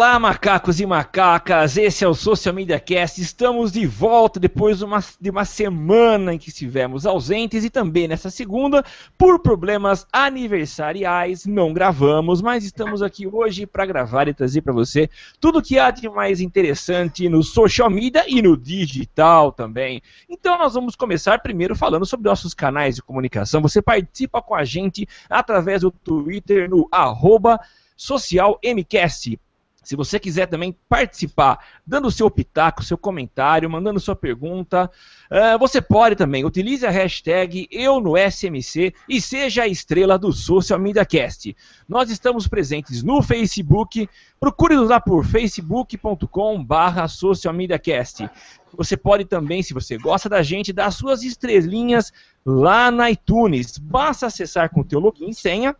Olá, macacos e macacas, esse é o Social Media Cast. Estamos de volta depois de uma, de uma semana em que estivemos ausentes e também nessa segunda, por problemas aniversariais, não gravamos, mas estamos aqui hoje para gravar e trazer para você tudo que há de mais interessante no social media e no digital também. Então, nós vamos começar primeiro falando sobre nossos canais de comunicação. Você participa com a gente através do Twitter no arroba socialmcast. Se você quiser também participar, dando o seu pitaco, seu comentário, mandando sua pergunta, eh, você pode também. Utilize a hashtag Eu no SMC e seja a estrela do Social Media Cast. Nós estamos presentes no Facebook. Procure-nos lá por facebook.com/barra Social Media Cast. Você pode também, se você gosta da gente, dar suas estrelinhas lá na iTunes. Basta acessar com o teu login e senha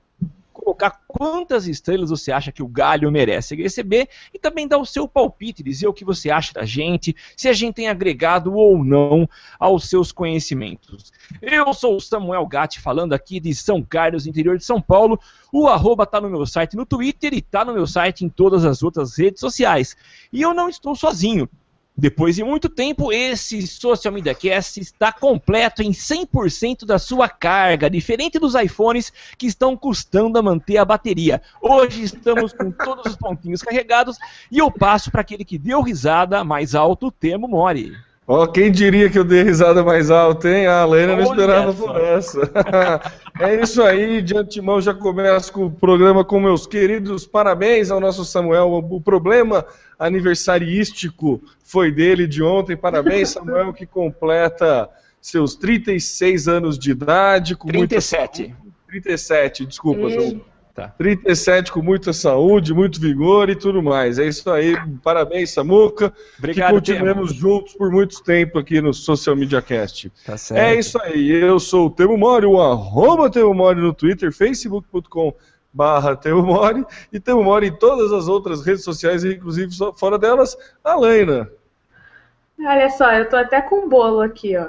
colocar quantas estrelas você acha que o Galho merece receber e também dar o seu palpite, dizer o que você acha da gente, se a gente tem agregado ou não aos seus conhecimentos. Eu sou o Samuel Gatti, falando aqui de São Carlos, interior de São Paulo. O arroba tá no meu site no Twitter e tá no meu site em todas as outras redes sociais. E eu não estou sozinho. Depois de muito tempo, esse Social Media Cast está completo em 100% da sua carga, diferente dos iPhones que estão custando a manter a bateria. Hoje estamos com todos os pontinhos carregados e eu passo para aquele que deu risada mais alto, Temo Mori. Ó, quem diria que eu dei risada mais alta, hein? A Lena não esperava por essa. é isso aí, de antemão já começo com o programa com meus queridos parabéns ao nosso Samuel. O problema aniversariístico foi dele de ontem. Parabéns, Samuel, que completa seus 36 anos de idade. Com muita 37. saúde. 37, desculpa, João. Tá. 37 com muita saúde, muito vigor e tudo mais. É isso aí. Parabéns, Samuca. Obrigado, que continuemos juntos por muito tempo aqui no Social Media Cast. Tá certo. É isso aí. Eu sou o Temo Mori, o arroba Temo Mori no Twitter, facebook.com barra Teumori e Teumori em todas as outras redes sociais, inclusive fora delas, a Laina. Olha só, eu tô até com um bolo aqui, ó.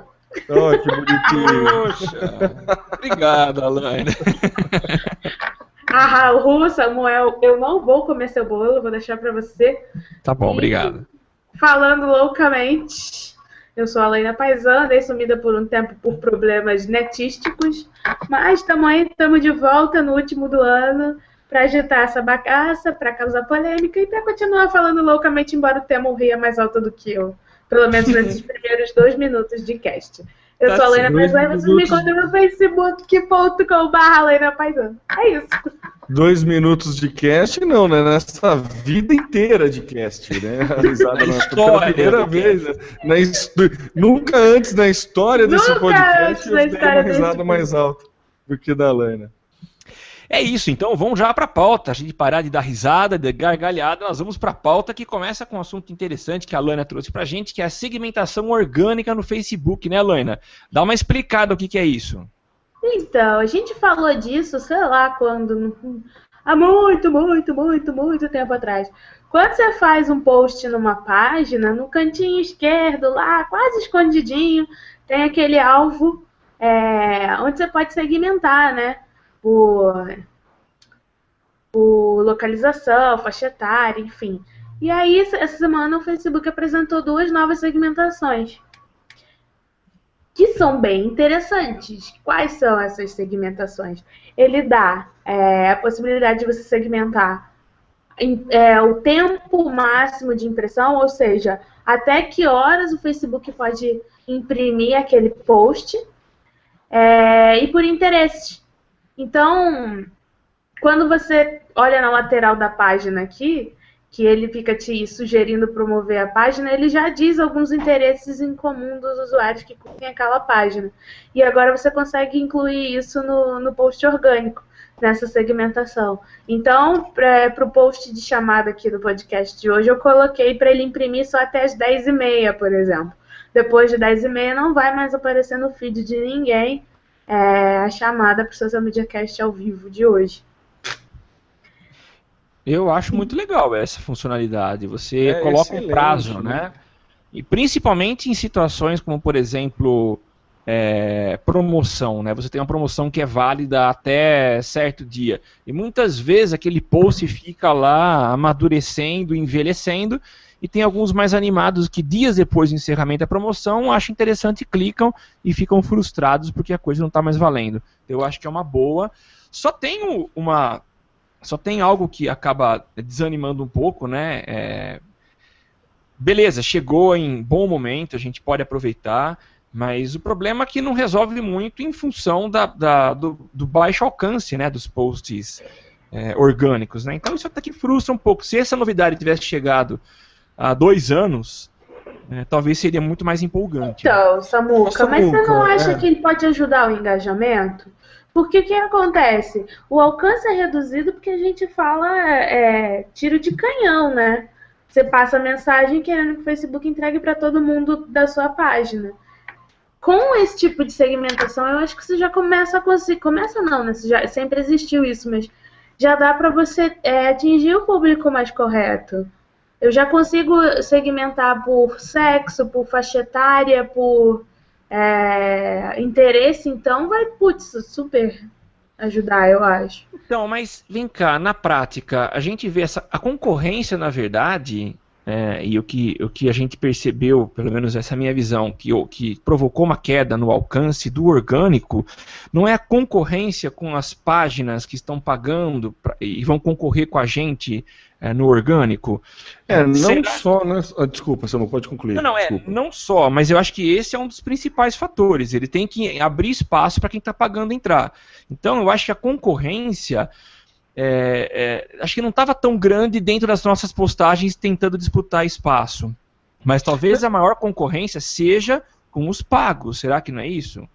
Ó, que bonitinho. Poxa, obrigado, Alaina. Ah, Ru, Samuel, eu não vou comer seu bolo, vou deixar pra você. Tá bom, obrigado. Falando loucamente, eu sou a Leina Paisan, dei sumida por um tempo por problemas netísticos, mas aí, estamos de volta no último do ano para agitar essa bagaça, para causar polêmica e para continuar falando loucamente, embora o tema ria mais alto do que eu, pelo menos nesses primeiros dois minutos de cast. Eu Tá sou a Leina certo. Paisan e vocês me Dois encontram no facebook.com.br Leina Paisan. É isso. Dois minutos de cast, não, né? Nessa vida inteira de cast, né? A risada Na pela primeira vez. né? Na his- Nunca antes na história desse Nunca podcast antes eu dei uma risada mais alta do que da Laina. É isso, então vamos já para a pauta. A gente parar de dar risada, de gargalhada, nós vamos para a pauta que começa com um assunto interessante que a Lana trouxe para gente, que é a segmentação orgânica no Facebook, né, Lana? Dá uma explicada o que, que é isso. Então, a gente falou disso, sei lá, quando. Há muito, muito, muito, muito tempo atrás. Quando você faz um post numa página, no cantinho esquerdo, lá, quase escondidinho, tem aquele alvo é, onde você pode segmentar, né? Por, por localização, faixa etária, enfim. E aí, essa semana, o Facebook apresentou duas novas segmentações que são bem interessantes. Quais são essas segmentações? Ele dá é, a possibilidade de você segmentar é, o tempo máximo de impressão, ou seja, até que horas o Facebook pode imprimir aquele post, é, e por interesse. Então, quando você olha na lateral da página aqui, que ele fica te sugerindo promover a página, ele já diz alguns interesses em comum dos usuários que curtem aquela página. E agora você consegue incluir isso no, no post orgânico, nessa segmentação. Então, para o post de chamada aqui do podcast de hoje, eu coloquei para ele imprimir só até as 10h30, por exemplo. Depois de 10h30 não vai mais aparecer no feed de ninguém é, a chamada para o Social Media Cast ao vivo de hoje. Eu acho muito legal essa funcionalidade. Você É coloca um prazo, né? né? E principalmente em situações como, por exemplo, é, promoção, né? Você tem uma promoção que é válida até certo dia. E muitas vezes aquele post fica lá amadurecendo, envelhecendo, e tem alguns mais animados que dias depois do encerramento da promoção acham interessante, clicam e ficam frustrados porque a coisa não está mais valendo. Eu acho que é uma boa. Só tem uma. Só tem algo que acaba desanimando um pouco, né? É, Beleza, chegou em bom momento, a gente pode aproveitar, mas o problema é que não resolve muito em função da, da- do, do baixo alcance né, dos posts é, orgânicos. Né? Então isso até que frustra um pouco. Se essa novidade tivesse chegado há dois anos, é, talvez seria muito mais empolgante. né? Então, Samuca, Ô, mas você não Samuca, acha é. que ele pode ajudar o engajamento? Porque o que acontece? O alcance é reduzido porque a gente fala é, tiro de canhão, né? Você passa a mensagem querendo que o Facebook entregue para todo mundo da sua página. Com esse tipo de segmentação, eu acho que você já começa a conseguir. Começa não, né? Já, sempre existiu isso, mas já dá para você é, atingir o público mais correto. Eu já consigo segmentar por sexo, por faixa etária, por é, interesse, então vai, putz, super ajudar, eu acho. Então, mas vem cá, na prática, a gente vê essa. A concorrência, na verdade, é, e o que, o que a gente percebeu, pelo menos essa é a minha visão, que, que provocou uma queda no alcance do orgânico, não é a concorrência com as páginas que estão pagando pra- e vão concorrer com a gente é, no orgânico. É, não Será- só, né? Ah, Desculpa, você não pode concluir. Não, não, é, desculpa. não só, mas eu acho que esse é um dos principais fatores. Ele tem que abrir espaço para quem está pagando entrar. Então, eu acho que a concorrência. é, é, acho que não estava tão grande dentro das nossas postagens tentando disputar espaço. Mas talvez a maior concorrência seja com os pagos. Será que não é isso?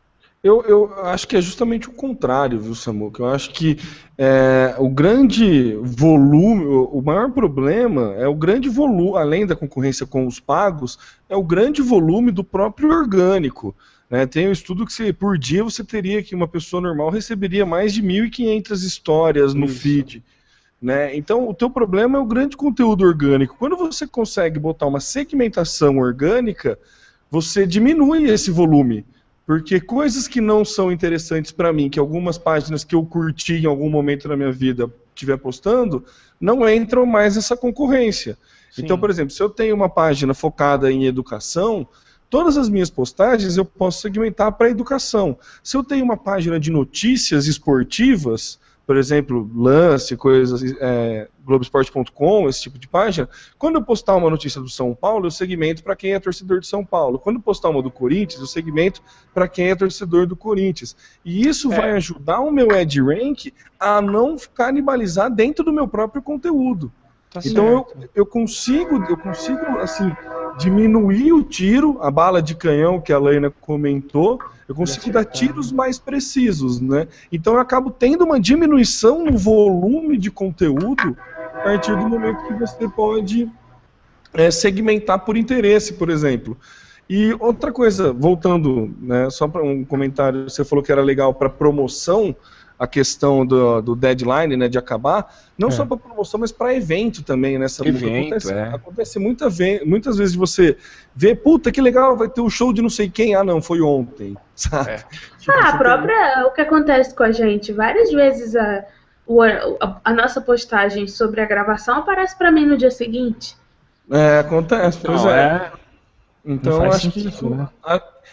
Eu, eu acho que é justamente o contrário, viu, Samuca? Eu acho que é, o grande volume, o, maior problema é o grande volume, além da concorrência com os pagos, é o grande volume do próprio orgânico. Né? Tem um estudo que você, por dia você teria que uma pessoa normal receberia mais de 1.500 histórias no Isso. feed. Né? Então, o teu problema é o grande conteúdo orgânico. Quando você consegue botar uma segmentação orgânica, você diminui esse volume. Porque coisas que não são interessantes para mim, que algumas páginas que eu curti em algum momento na minha vida estiver postando, não entram mais nessa concorrência. Sim. Então, por exemplo, se eu tenho uma página focada em educação, todas as minhas postagens eu posso segmentar para educação. Se eu tenho uma página de notícias esportivas, por exemplo, lance, coisas, é, Globoesporte.com, esse tipo de página, quando eu postar uma notícia do São Paulo, eu segmento para quem é torcedor de São Paulo. Quando eu postar uma do Corinthians, eu segmento para quem é torcedor do Corinthians. E isso É. vai ajudar o meu ad rank a não canibalizar dentro do meu próprio conteúdo. Tá Então eu, eu consigo, eu consigo assim diminuir o tiro, a bala de canhão que a Laina comentou, eu consigo dar tiros mais precisos, né? Então eu acabo tendo uma diminuição no volume de conteúdo a partir do momento que você pode é, segmentar por interesse, por exemplo. E outra coisa, voltando, né, só para um comentário, você falou que era legal para promoção a questão do, do deadline, né, de acabar, não É. só para promoção, mas para evento também, né, Samuca? Evento, acontece, é. acontece muita ve- muitas vezes você vê, puta, que legal, vai ter o show de não sei quem, ah não, foi ontem, sabe? É. Tipo, Ah, a tem- própria. O que acontece com a gente? Várias vezes a, a, a nossa postagem sobre a gravação aparece pra mim no dia seguinte. É, acontece, pois Não, é. é. Então, acho que sentido, isso né?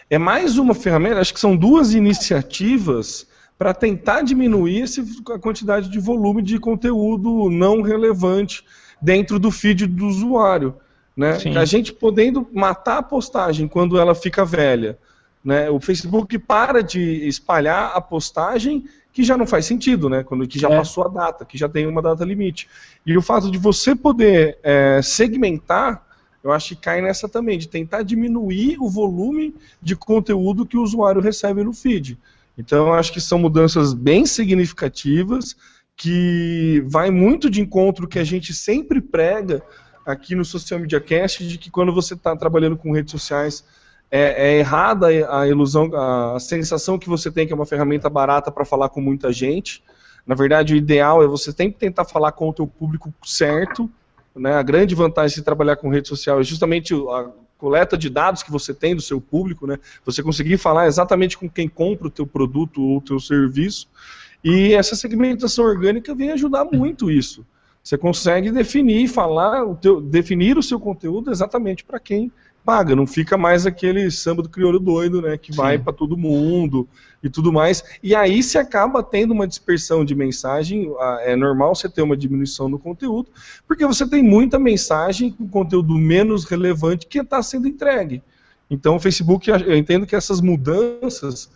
é mais uma ferramenta, acho que são duas iniciativas para tentar diminuir esse, a quantidade de volume de conteúdo não relevante dentro do feed do usuário. Né? Sim. A gente podendo matar a postagem quando ela fica velha. Né? O Facebook para de espalhar a postagem que já não faz sentido, né? Quando que já É. passou a data, que já tem uma data limite. E o fato de você poder é, segmentar, eu acho que cai nessa também, de tentar diminuir o volume de conteúdo que o usuário recebe no feed. Então, acho que são mudanças bem significativas, que vai muito de encontro que a gente sempre prega aqui no Social Media Cast, de que quando você está trabalhando com redes sociais, é, é errada a ilusão, a sensação que você tem que é uma ferramenta barata para falar com muita gente. Na verdade, o ideal é você sempre tentar falar com o teu público certo. Né? A grande vantagem de trabalhar com rede social é justamente a coleta de dados que você tem do seu público, né? Você conseguir falar exatamente com quem compra o teu produto ou o teu serviço. E essa segmentação orgânica vem ajudar muito isso. Você consegue definir, falar, o teu, definir o seu conteúdo exatamente para quem paga. Não fica mais aquele samba do crioulo doido, né? Que vai para todo mundo e tudo mais. E aí se acaba tendo uma dispersão de mensagem. É normal você ter uma diminuição no conteúdo, porque você tem muita mensagem com conteúdo menos relevante que está sendo entregue. Então o Facebook, eu entendo que essas mudanças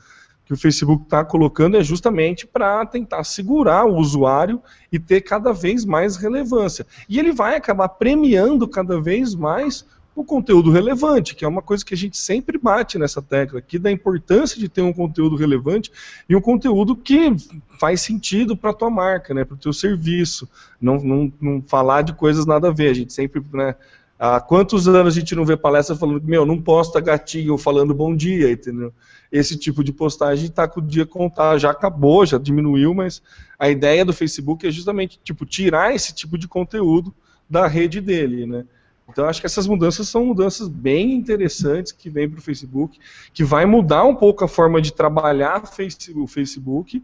que o Facebook está colocando é justamente para tentar segurar o usuário e ter cada vez mais relevância. E ele vai acabar premiando cada vez mais o conteúdo relevante, que é uma coisa que a gente sempre bate nessa tecla aqui, da importância de ter um conteúdo relevante e um conteúdo que faz sentido para a tua marca, né, para o teu serviço. Não, não, não falar de coisas nada a ver. A gente sempre, né, há quantos anos a gente não vê palestra falando, meu, não posta gatinho falando bom dia, entendeu? Esse tipo de postagem está com o dia contar, já acabou, já diminuiu, mas a ideia do Facebook é justamente tipo tirar esse tipo de conteúdo da rede dele, né? Então acho que essas mudanças são mudanças bem interessantes que vêm para o Facebook, que vai mudar um pouco a forma de trabalhar o Facebook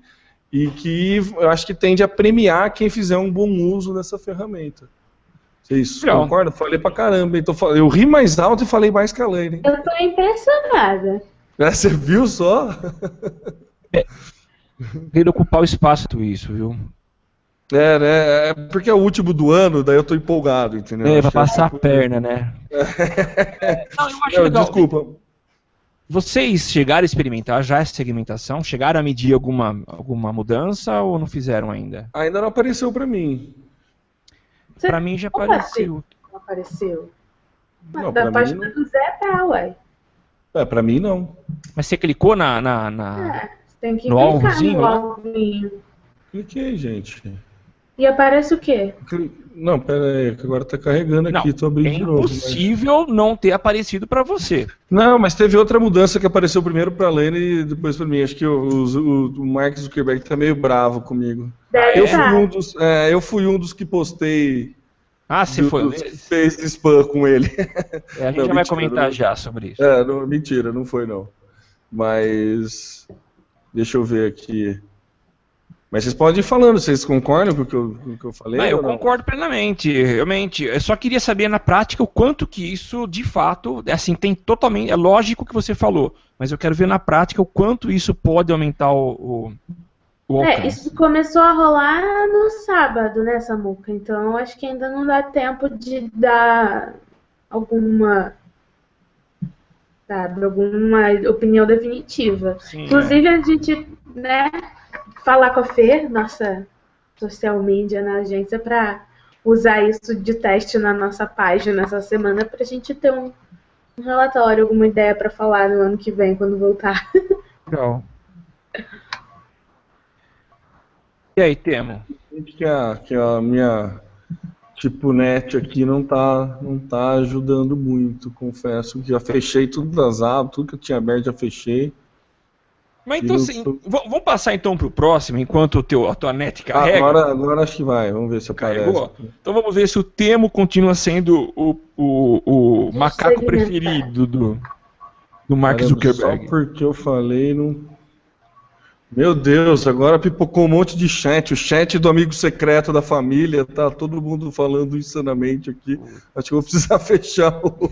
e que eu acho que tende a premiar quem fizer um bom uso dessa ferramenta. Vocês Pronto. concordam? Falei pra caramba. fal- eu ri mais alto e falei mais que a Lane. Eu tô impressionada. É, Você viu só? Queria ocupar o espaço isso, viu? É, né? É porque é o último do ano, daí eu tô empolgado, entendeu? É, pra que- passar a perna, né? Não, eu acho Não, legal. desculpa. Vocês chegaram a experimentar já essa segmentação? Chegaram a medir alguma, alguma mudança ou não fizeram ainda? Ainda não apareceu pra mim. Você Pra mim já apareceu. não apareceu? Não, da mim página do Zé tá, ué. É, pra mim não. Mas você clicou na. na, na- É, você tem que No clicar alvozinho no lá? alvinho. Cliquei, gente. E aparece o quê? Não, pera aí, que agora tá carregando aqui, Não, tô abrindo é de novo. mas- impossível não ter aparecido pra você. Não, mas teve outra mudança que apareceu primeiro pra Lene e depois pra mim. Acho que o, o, o Mark Zuckerberg tá meio bravo comigo. Deve Eu fui, tá. um dos, é, eu fui um dos que postei. Ah, você do- foi. dos que fez spam com ele. É, a gente Não, já vai mentira, comentar não. já sobre isso. É, não, mentira, não foi não. Mas. Deixa eu ver aqui. Mas vocês podem ir falando, vocês concordam com o que eu, com o que eu falei? Não, eu não? concordo plenamente, realmente. Eu só queria saber na prática o quanto que isso, de fato, assim, tem totalmente. É lógico o que você falou, mas eu quero ver na prática o quanto isso pode aumentar o, o, o É, isso começou a rolar no sábado, né, Samuca? Então acho que ainda não dá tempo de dar alguma, sabe, alguma opinião definitiva. Sim, Inclusive a gente, né, falar com a Fê, nossa social media na agência, para usar isso de teste na nossa página essa semana para a gente ter um, um relatório, alguma ideia para falar no ano que vem quando voltar. Legal. E aí, Temo? que a, que a minha tipo net aqui não tá, não tá ajudando muito, confesso. que Já fechei tudo das abas, tudo que eu tinha aberto já fechei. Mas então, assim, vamos passar então pro próximo, enquanto o teu, a tua net carrega. Agora, agora acho que vai, vamos ver se aparece. Carregou? Então vamos ver se o Temo continua sendo o, o, o macaco preferido do, do Mark Caramba, Zuckerberg. Só porque eu falei, não. Meu Deus, agora pipocou um monte de chat. O chat do amigo secreto da família, tá todo mundo falando insanamente aqui. Acho que eu vou precisar fechar o.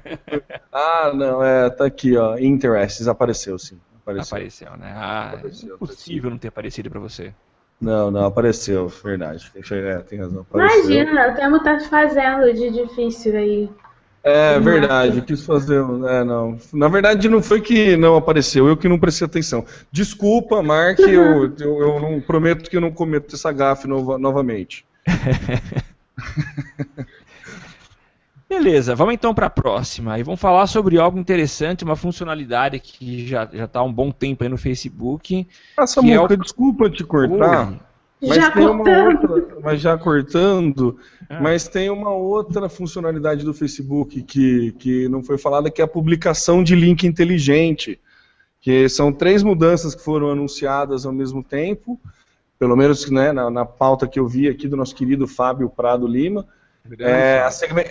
ah, não, é, tá aqui, ó. Interests, apareceu sim. Apareceu. Apareceu, né? Ah, Apareceu, é impossível não ter aparecido pra você. Não, não, apareceu, verdade. Deixa eu- É, tem razão. Apareceu. Imagina, o Temo tá fazendo de difícil aí. É verdade, quis fazer. É, não. Na verdade, não foi que não apareceu, eu que não prestei atenção. Desculpa, Mark, eu, eu, eu não prometo que eu não cometo essa gafe nova- novamente. Beleza, vamos então para a próxima. E vamos falar sobre algo interessante, uma funcionalidade que já já está há um bom tempo aí no Facebook. Ah, Que é Samuca, o- desculpa te cortar. Mas Já tem uma cortando. outra, mas já cortando, Ah. mas tem uma outra funcionalidade do Facebook que, que não foi falada, que é a publicação de link inteligente. Que são três mudanças que foram anunciadas ao mesmo tempo, pelo menos né, na, na pauta que eu vi aqui do nosso querido Fábio Prado Lima. É,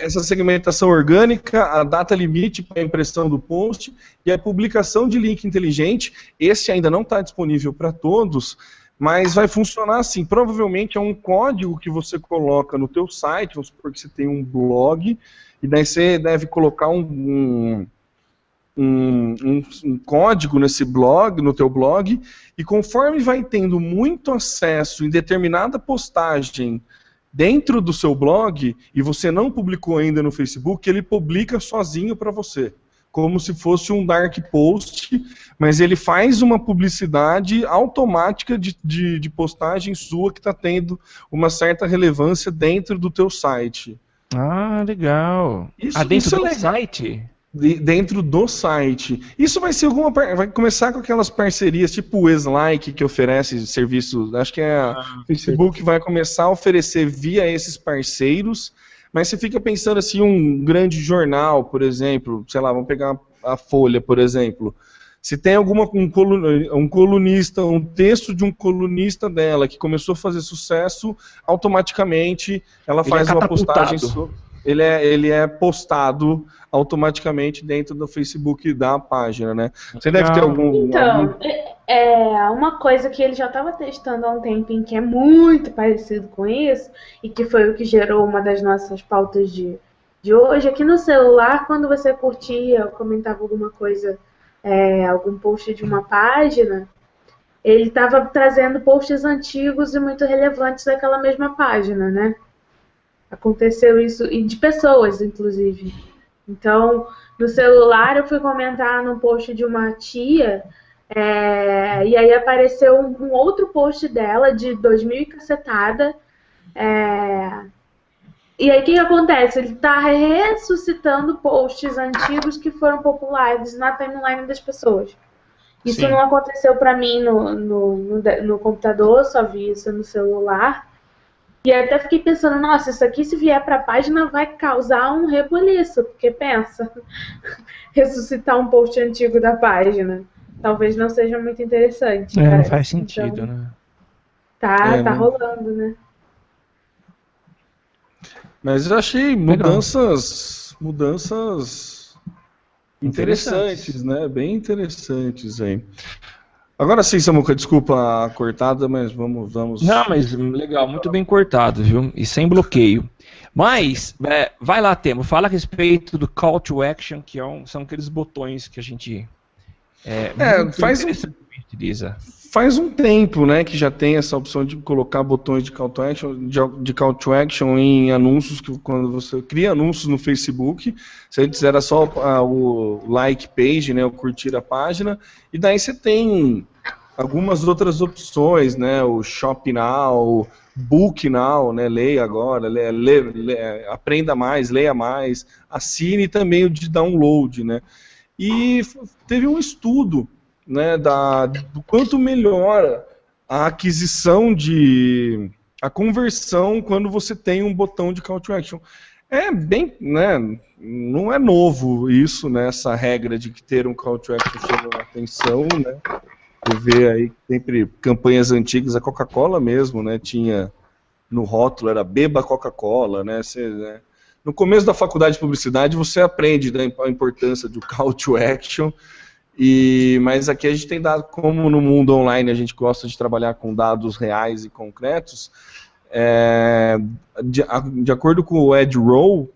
essa segmentação orgânica, a data limite para a impressão do post e a publicação de link inteligente. Esse ainda não está disponível para todos, mas vai funcionar assim. Provavelmente é um código que você coloca no teu site, vamos supor que você tem um blog, e daí você deve colocar um, um, um- um- um código nesse blog, no teu blog, e conforme vai tendo muito acesso em determinada postagem dentro do seu blog e você não publicou ainda no Facebook, ele publica sozinho para você, como se fosse um dark post, mas ele faz uma publicidade automática de, de, de postagem sua que está tendo uma certa relevância dentro do teu site. Ah, legal. Isso- ah, dentro isso é do legal. site? De- dentro do site. Isso vai ser alguma vai começar com aquelas parcerias tipo o Eslike que oferece serviços, acho que é Ah, o Facebook vai começar a oferecer via esses parceiros, mas você fica pensando assim um grande jornal, por exemplo, sei lá, vamos pegar a Folha, por exemplo. Se tem alguma um, um colunista, um texto de um colunista dela que começou a fazer sucesso, automaticamente ela Ele faz é uma postagem so- ele é, ele é postado automaticamente dentro do Facebook da página, né? Você deve ter algum. algum- Então, é é uma coisa que ele já estava testando há um tempinho que é muito parecido com isso, e que foi o que gerou uma das nossas pautas de, de hoje, é que no celular, quando você curtia ou comentava alguma coisa, é, algum post de uma página, ele estava trazendo posts antigos e muito relevantes daquela mesma página, né? Aconteceu isso, e de pessoas, inclusive. Então, no celular, eu fui comentar num post de uma tia, é, e aí apareceu um, um outro post dela de 2000 e cacetada. é, e aí o que, acontece? Ele está ressuscitando posts antigos que foram populares na timeline das pessoas. Isso Sim. não aconteceu para mim no, no, no, no computador, só vi isso no celular. E até fiquei pensando, nossa, isso aqui se vier pra página vai causar um rebuliço, porque pensa, ressuscitar um post antigo da página. Talvez não seja muito interessante. É, não parece. faz sentido, Então, né? Tá, É, tá não- rolando, né? Mas eu achei mudanças, mudanças interessantes, né? Bem interessantes aí. Agora sim, Samuca, desculpa a cortada, mas vamos, vamos. Não, mas legal, muito bem cortado, viu? E sem bloqueio. Mas, é, vai lá, Temo, fala a respeito do call to action, que é um- são aqueles botões que a gente. É, É, faz utiliza. Faz um tempo, né, que já tem essa opção de colocar botões de call to action, de, de call to action em anúncios que quando você cria anúncios no Facebook, se antes era só ah, o like page, né, o curtir a página, e daí você tem algumas outras opções, né, o shop now, book now, né, leia agora, lê, lê, lê, aprenda mais, leia mais, assine também o de download, né. E teve um estudo né, da, do quanto melhora a aquisição de. a conversão quando você tem um botão de call to action. É bem, né, não é novo isso, né, essa regra de que ter um call to action chama atenção, né, você vê aí sempre campanhas antigas, a Coca-Cola mesmo, né, tinha no rótulo, era beba Coca-Cola, né, você, né, no começo da faculdade de publicidade você aprende né, a importância do call to action, e, mas aqui a gente tem dado, como no mundo online a gente gosta de trabalhar com dados reais e concretos, é, de, de acordo com o Ed Rowe,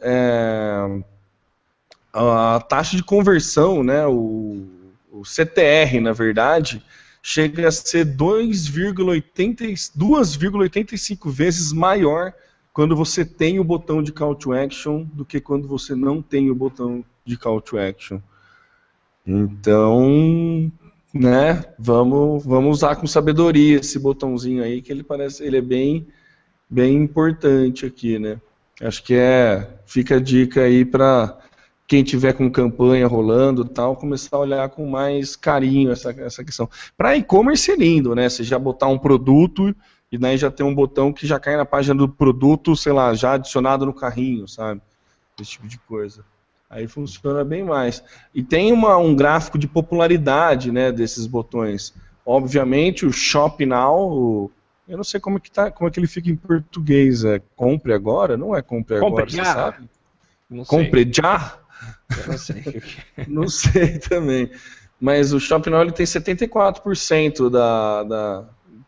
é, a taxa de conversão, né, o, o CTR, na verdade, chega a ser 2,80 2,85 vezes maior quando você tem o botão de call to action do que quando você não tem o botão de call to action. Então, né, vamos, vamos usar com sabedoria esse botãozinho aí, que ele parece, ele é bem, bem importante aqui, né? Acho que é, fica a dica aí para quem tiver com campanha rolando tal, começar a olhar com mais carinho essa, essa questão. Para e-commerce é lindo, né? Você já botar um produto e daí já tem um botão que já cai na página do produto, sei lá, já adicionado no carrinho, sabe? Esse tipo de coisa. Aí funciona bem mais. E tem uma, um gráfico de popularidade né, desses botões. Obviamente, o Shop Now, o- eu não sei como é, que tá, como é que ele fica em português. É compre agora? Não é compre, Compre agora, você já. sabe? Não sei, Compre já? eu não sei. Não sei também. Mas o Shop Now ele tem 74% da, da,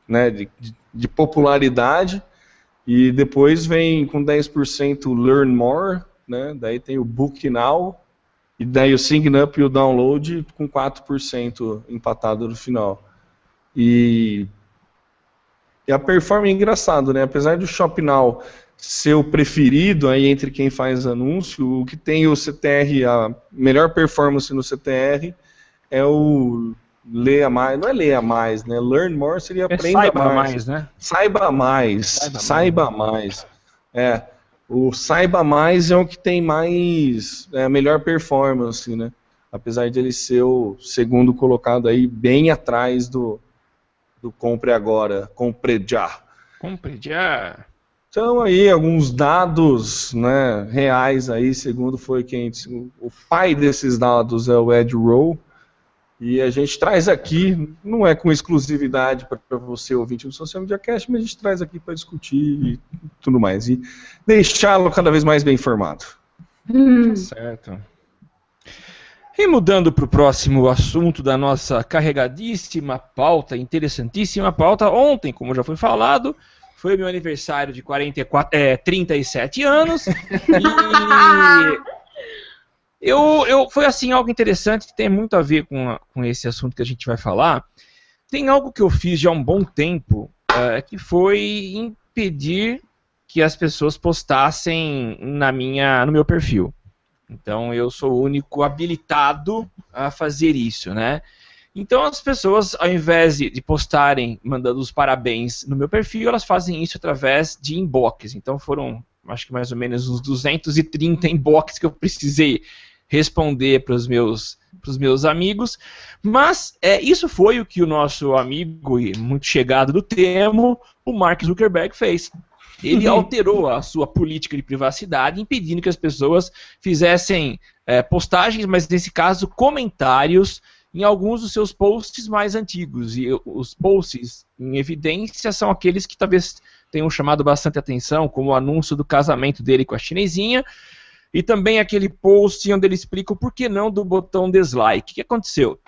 né, de- de popularidade. E depois vem com 10% Learn More, né? Daí tem o Book Now. E daí o Sign Up e o Download com 4% empatado no final. E, e a performance é engraçado, né? Apesar do Shop Now ser o preferido aí entre quem faz anúncio, o que tem o CTR, a melhor performance no CTR é o leia mais, não é leia mais, né? Learn more seria É aprenda saiba mais. mais, né? Saiba mais, Saiba saiba, mais. É, o saiba mais é o que tem mais é, melhor performance, né? Apesar de ele ser o segundo colocado aí bem atrás do do compre agora, compre já. Compre já. Então aí alguns dados né, reais aí, segundo foi quem o pai desses dados é o Ed Rowe e a gente traz aqui, não é com exclusividade para você ouvinte do Social Media Cast, mas a gente traz aqui para discutir e tudo mais e deixá-lo cada vez mais bem informado. Hum, Certo. E mudando para o próximo assunto da nossa carregadíssima pauta, interessantíssima pauta, ontem, como já foi falado, foi meu aniversário de 44, é, 37 anos. e eu, eu, foi assim algo interessante que tem muito a ver com, com esse assunto que a gente vai falar. Tem algo que eu fiz já há um bom tempo, eh, que foi impedir que as pessoas postassem na minha, no meu perfil. Então eu sou o único habilitado a fazer isso, né? Então as pessoas, ao invés de postarem mandando os parabéns no meu perfil, elas fazem isso através de inbox. Então foram, acho que mais ou menos uns 230 inbox que eu precisei responder para os meus, pros meus amigos. Mas é, isso foi o que o nosso amigo e muito chegado do Temo, o Mark Zuckerberg, fez. Ele alterou a sua política de privacidade, impedindo que as pessoas fizessem é, postagens, mas nesse caso comentários em alguns dos seus posts mais antigos. E os posts em evidência são aqueles que talvez tenham chamado bastante atenção, como o anúncio do casamento dele com a chinesinha, e também aquele post onde ele explica o porquê não do botão dislike. O que aconteceu?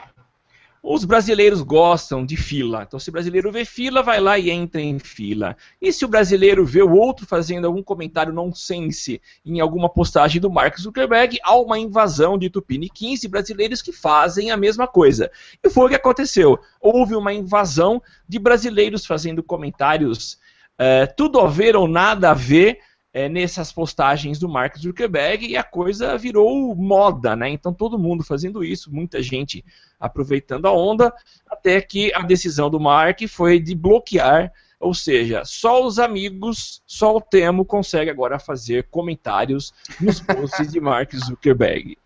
Os brasileiros gostam de fila. Então, se o brasileiro vê fila, vai lá e entra em fila. E se o brasileiro vê o outro fazendo algum comentário nonsense em alguma postagem do Mark Zuckerberg, há uma invasão de tupiniquins e brasileiros que fazem a mesma coisa. E foi o que aconteceu. Houve uma invasão de brasileiros fazendo comentários é, tudo a ver ou nada a ver é, nessas postagens do Mark Zuckerberg e a coisa virou moda, né? Então todo mundo fazendo isso, muita gente aproveitando a onda, até que a decisão do Mark foi de bloquear, ou seja, só os amigos, só o Temo consegue agora fazer comentários nos posts de Mark Zuckerberg.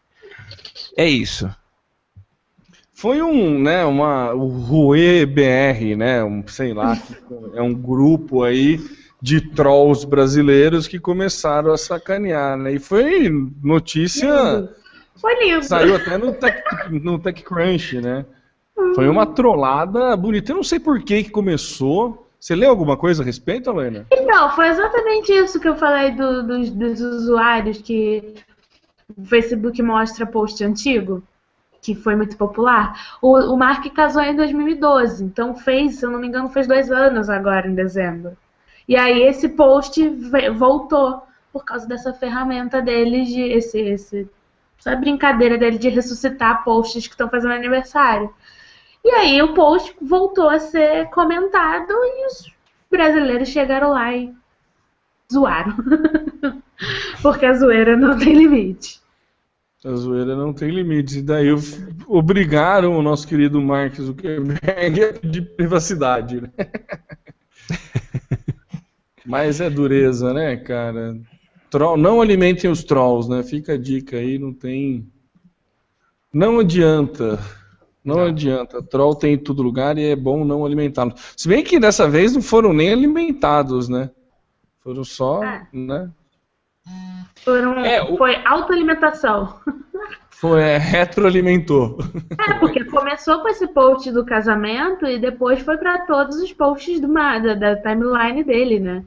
É isso. Foi um, né, uma, o Rue BR, né, um, sei lá, é um grupo aí de trolls brasileiros que começaram a sacanear, né, e foi notícia, Foi lindo. saiu até no, Tech, no TechCrunch, né, foi uma trollada bonita, eu não sei por que que começou, você leu alguma coisa a respeito, Helena? Então, foi exatamente isso que eu falei do- dos, dos usuários que o Facebook mostra post antigo, que foi muito popular. O, o Mark casou em 2012, então fez, se eu não me engano, fez dois anos agora em dezembro. E aí esse post voltou por causa dessa ferramenta dele de esse, esse essa brincadeira dele de ressuscitar posts que estão fazendo aniversário. E aí o post voltou a ser comentado e os brasileiros chegaram lá e zoaram. Porque a zoeira não tem limite. A zoeira não tem limites. E daí obrigaram o nosso querido Mark Zuckerberg a pedir privacidade. Né? Mas é dureza, né, cara? Troll, não alimentem os trolls, né? Fica a dica aí, não tem. Não adianta. Não, adianta. Troll tem em todo lugar e é bom não alimentá-los. Se bem que dessa vez não foram nem alimentados, né? Foram só, É. né? Foram, É, o- Foi autoalimentação. Foi, é, retroalimentou. É, porque começou com esse post do casamento e depois foi pra todos os posts do, da, da timeline dele, né?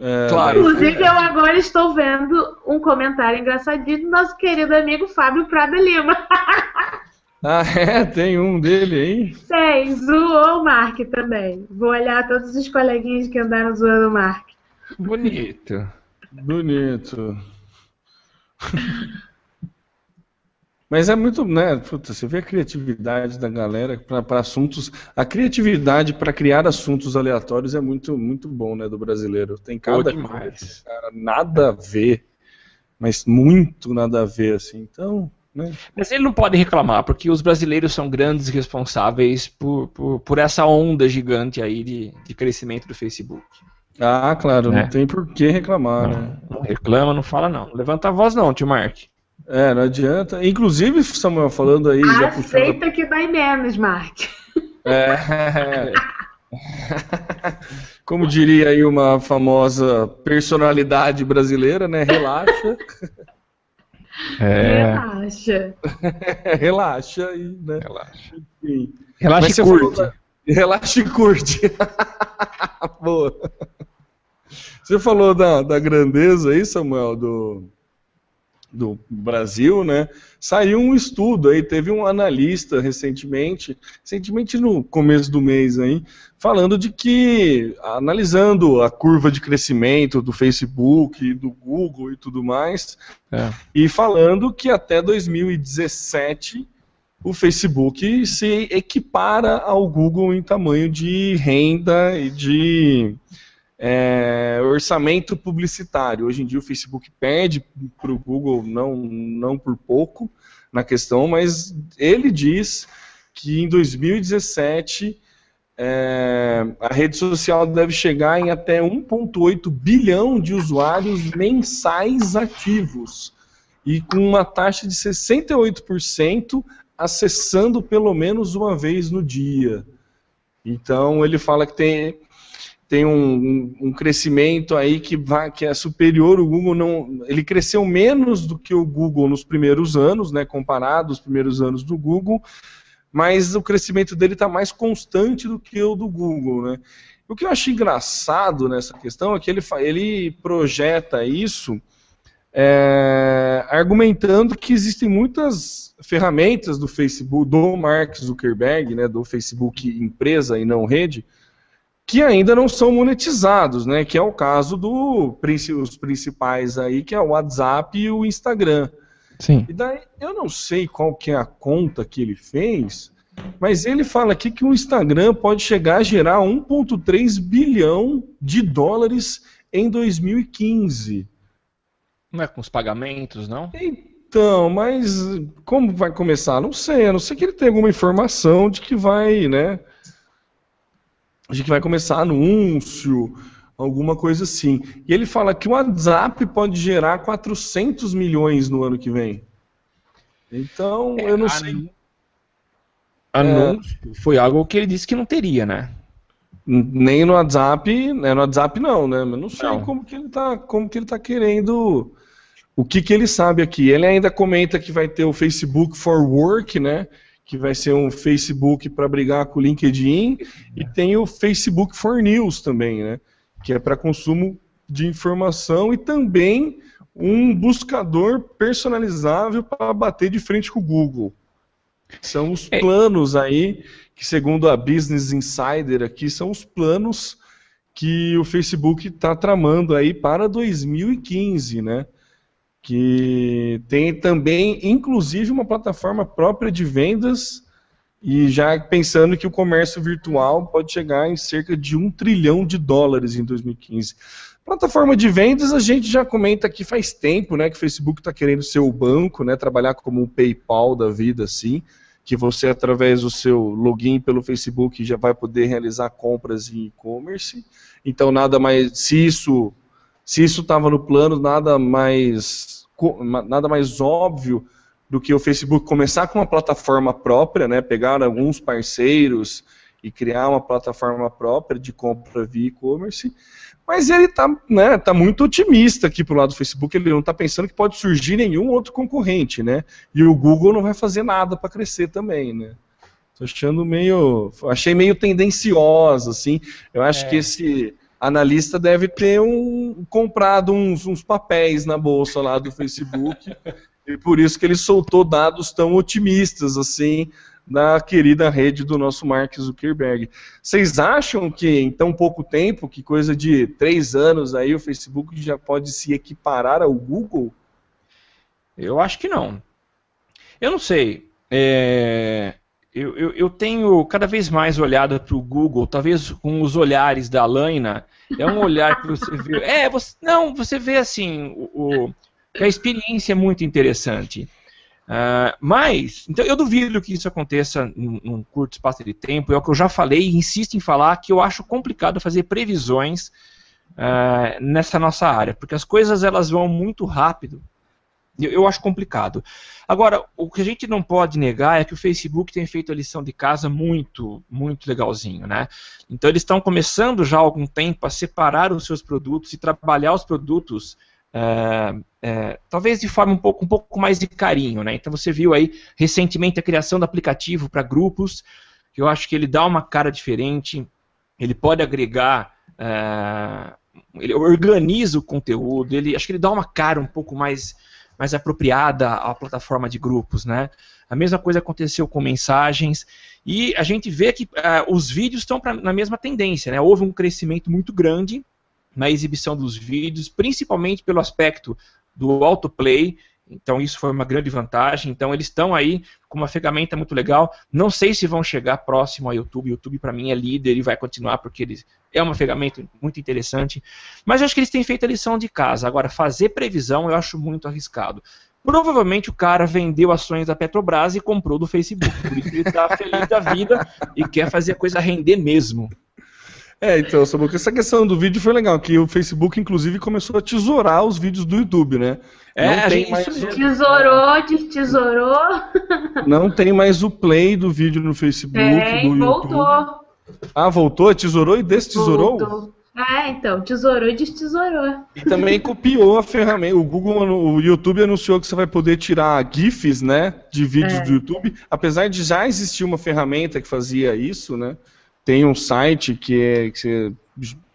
É, Claro. Inclusive, eu agora estou vendo um comentário engraçadinho do nosso querido amigo Fábio Prada Lima. Ah, é? Tem um dele aí? Tem, zoou o Mark também. Vou olhar todos os coleguinhas que andaram zoando o Mark. Bonito. Bonito. Mas é muito, né? Puta, você vê a criatividade da galera para assuntos. A criatividade para criar assuntos aleatórios é muito, muito bom, né? Do brasileiro. Tem cada coisa, cara, nada a ver, mas muito nada a ver, assim. Então, né? Mas ele não pode reclamar, porque os brasileiros são grandes responsáveis por, por, por essa onda gigante aí de, de crescimento do Facebook. Ah, claro, É. não tem por que reclamar, né? Não, não reclama, não fala não. Não Levanta a voz não, tio Mark. É, não adianta. Inclusive, Samuel, falando aí, já puxando Aceita que dói menos, Mark. É. Como diria aí uma famosa personalidade brasileira, né? Relaxa, É. Relaxa. relaxa e, né? Relaxa. Enfim. Relaxa Mas e você curte. falou Relaxa e curte. Boa. Você falou da, da grandeza aí, Samuel, do, do Brasil, né? Saiu um estudo aí, teve um analista recentemente, recentemente no começo do mês aí, falando de que, analisando a curva de crescimento do Facebook, do Google e tudo mais, É. e falando que até 2017 o Facebook se equipara ao Google em tamanho de renda e de é, orçamento publicitário. Hoje em dia o Facebook perde para o Google não, não por pouco na questão, mas ele diz que em 2017 é, a rede social deve chegar em até 1,8 bilhão de usuários mensais ativos. e com uma taxa de 68% acessando pelo menos uma vez no dia. Então ele fala que tem, tem um, um, crescimento aí que, vai, que é superior. O Google não, ele cresceu menos do que o Google nos primeiros anos, né, comparado aos primeiros anos do Google, mas o crescimento dele está mais constante do que o do Google, né? O que eu acho engraçado nessa questão é que ele, ele projeta isso é, argumentando que existem muitas ferramentas do Facebook, do Mark Zuckerberg, né, do Facebook empresa e não rede, que ainda não são monetizados, né, que é o caso dos principais aí, que é o WhatsApp e o Instagram. Sim. E daí, eu não sei qual que é a conta que ele fez, mas ele fala aqui que o Instagram pode chegar a gerar 1,3 bilhão de dólares em 2015. Não é com os pagamentos, não? Então, mas como vai começar? Não sei, a não ser que ele tenha alguma informação de que vai, né? De que vai começar anúncio, alguma coisa assim. E ele fala que o WhatsApp pode gerar 400 milhões no ano que vem. Então, é, eu não sei anúncio é. foi algo que ele disse que não teria, né? Nem no WhatsApp, né, no WhatsApp não, né? Mas não sei não. como que ele tá, como que ele tá querendo, o que que ele sabe aqui. Ele ainda comenta que vai ter o Facebook for Work, né? Que vai ser um Facebook para brigar com o LinkedIn e tem o Facebook for News também, né? Que é para consumo de informação e também um buscador personalizável para bater de frente com o Google. São os é. planos aí, que segundo a Business Insider aqui, são os planos que o Facebook está tramando aí para 2015, né? Que tem também, inclusive, uma plataforma própria de vendas e já pensando que o comércio virtual pode chegar em cerca de um trilhão de dólares em 2015. Plataforma de vendas, a gente já comenta aqui faz tempo, né, que o Facebook está querendo ser o banco, né, trabalhar como um PayPal da vida, assim que você, através do seu login pelo Facebook, já vai poder realizar compras em e-commerce. Então, nada mais, se isso se isso estava no plano, nada mais nada mais óbvio do que o Facebook começar com uma plataforma própria, né, pegar alguns parceiros e criar uma plataforma própria de compra via e-commerce. Mas ele está né, tá muito otimista aqui pro lado do Facebook, ele não está pensando que pode surgir nenhum outro concorrente, né? E o Google não vai fazer nada para crescer também, né? Tô achando meio. Achei meio tendencioso, assim. Eu acho é. que esse analista deve ter um, comprado uns, uns papéis na bolsa lá do Facebook. e por isso que ele soltou dados tão otimistas, assim, na querida rede do nosso Mark Zuckerberg. Vocês acham que em tão pouco tempo, que coisa de três anos aí, o Facebook já pode se equiparar ao Google? Eu acho que não. Eu não sei. É... Eu, eu, eu, tenho cada vez mais olhado para o Google, talvez com os olhares da Laina. É um olhar que você vê. É, você, não, você vê assim, o, o, a experiência é muito interessante. Uh, mas, então eu duvido que isso aconteça num, num, curto espaço de tempo. É o que eu já falei e insisto em falar que eu acho complicado fazer previsões uh, nessa nossa área, porque as coisas elas vão muito rápido. Eu, eu, acho complicado. Agora, o que a gente não pode negar é que o Facebook tem feito a lição de casa muito, muito legalzinho, né? Então eles estão começando já há algum tempo a separar os seus produtos e trabalhar os produtos é, é, talvez de forma um pouco, um pouco mais de carinho. Né? Então você viu aí recentemente a criação do aplicativo para grupos, que eu acho que ele dá uma cara diferente, ele pode agregar, é, ele organiza o conteúdo, ele, acho que ele dá uma cara um pouco mais, mais apropriada à plataforma de grupos. Né? A mesma coisa aconteceu com mensagens. E a gente vê que uh, os vídeos estão na mesma tendência. Né? Houve um crescimento muito grande na exibição dos vídeos, principalmente pelo aspecto do autoplay. Então isso foi uma grande vantagem. Então eles estão aí com uma ferramenta muito legal. Não sei se vão chegar próximo ao YouTube. O YouTube para mim é líder e vai continuar porque eles é uma ferramenta muito interessante. Mas eu acho que eles têm feito a lição de casa. Agora fazer previsão eu acho muito arriscado. Provavelmente o cara vendeu ações da Petrobras e comprou do Facebook. Por isso ele está feliz da vida e quer fazer a coisa render mesmo. É, então, Samuca, essa questão do vídeo foi legal, que o Facebook, inclusive, começou a tesourar os vídeos do YouTube, né? É, não a tem gente- mais Tesourou, destesourou. Não tem mais o play do vídeo no Facebook, É, do YouTube. voltou. Ah, voltou? Tesourou e destesourou? Voltou. É, então, tesourou e destesourou. E também copiou a ferramenta. O Google, o YouTube anunciou que você vai poder tirar GIFs, né, de vídeos É. do YouTube. Apesar de já existir uma ferramenta que fazia isso, né? Tem um site que, é, que você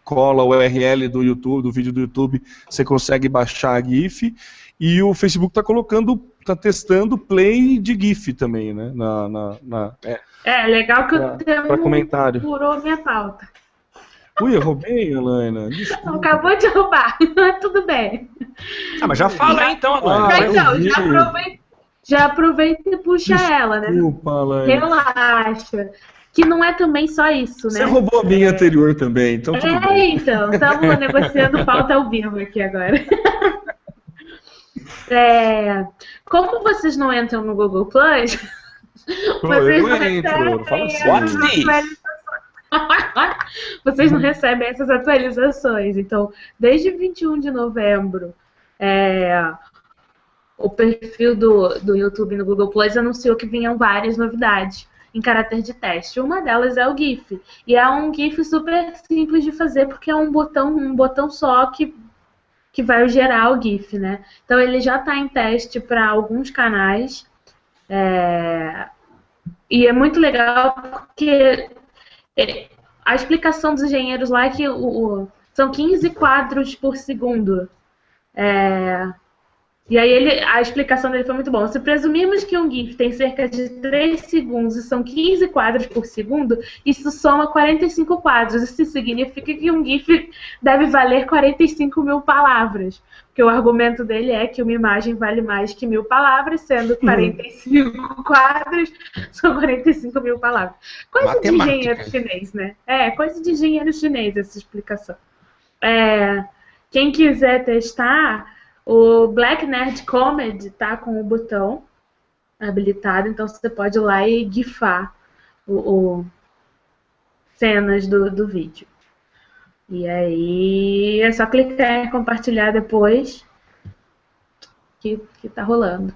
cola o URL do YouTube, do vídeo do YouTube, você consegue baixar a GIF. E o Facebook está colocando, está testando play de GIF também, né? Na, na, na- é, É, legal que Pra- o termo pra comentário. furou minha pauta. Ui, eu roubei. Desculpa. Acabou de roubar, mas tudo bem. Ah, mas já fala aí então, Ah, Alana. eu então, já aproveita, já aproveita e puxa ela, né? Desculpa, Helena. Relaxa. Que não é também só isso, Você né? roubou a minha anterior também, então tudo É, bem. então, estamos negociando pauta ao vivo aqui agora. É, como vocês não entram no Google Plus, vocês eu não entro, recebem assim. Vocês não recebem essas atualizações. Então, desde 21 de novembro, é, o perfil do, do YouTube no Google Plus anunciou que vinham várias novidades em caráter de teste. Uma delas é o GIF. E é um GIF super simples de fazer, porque é um botão, um botão só que, que vai gerar o GIF, né? Então ele já está em teste para alguns canais. É, E é muito legal porque é, a explicação dos engenheiros lá é que o, o- são 15 quadros por segundo. É, e aí ele, a explicação dele foi muito bom. Se presumirmos que um GIF tem cerca de 3 segundos e são 15 quadros por segundo, isso soma 45 quadros. Isso significa que um GIF deve valer 45 mil palavras. Porque o argumento dele é que uma imagem vale mais que mil palavras, sendo 45 quadros, são 45 mil palavras. Coisa Matemática. de engenheiro chinês, né? É, coisa de engenheiro chinês essa explicação. É, quem quiser testar, o Black Nerd Comedy tá com o botão habilitado, então você pode ir lá e gifar o, o- cenas do, do vídeo. E aí é só clicar em compartilhar depois que, que tá rolando.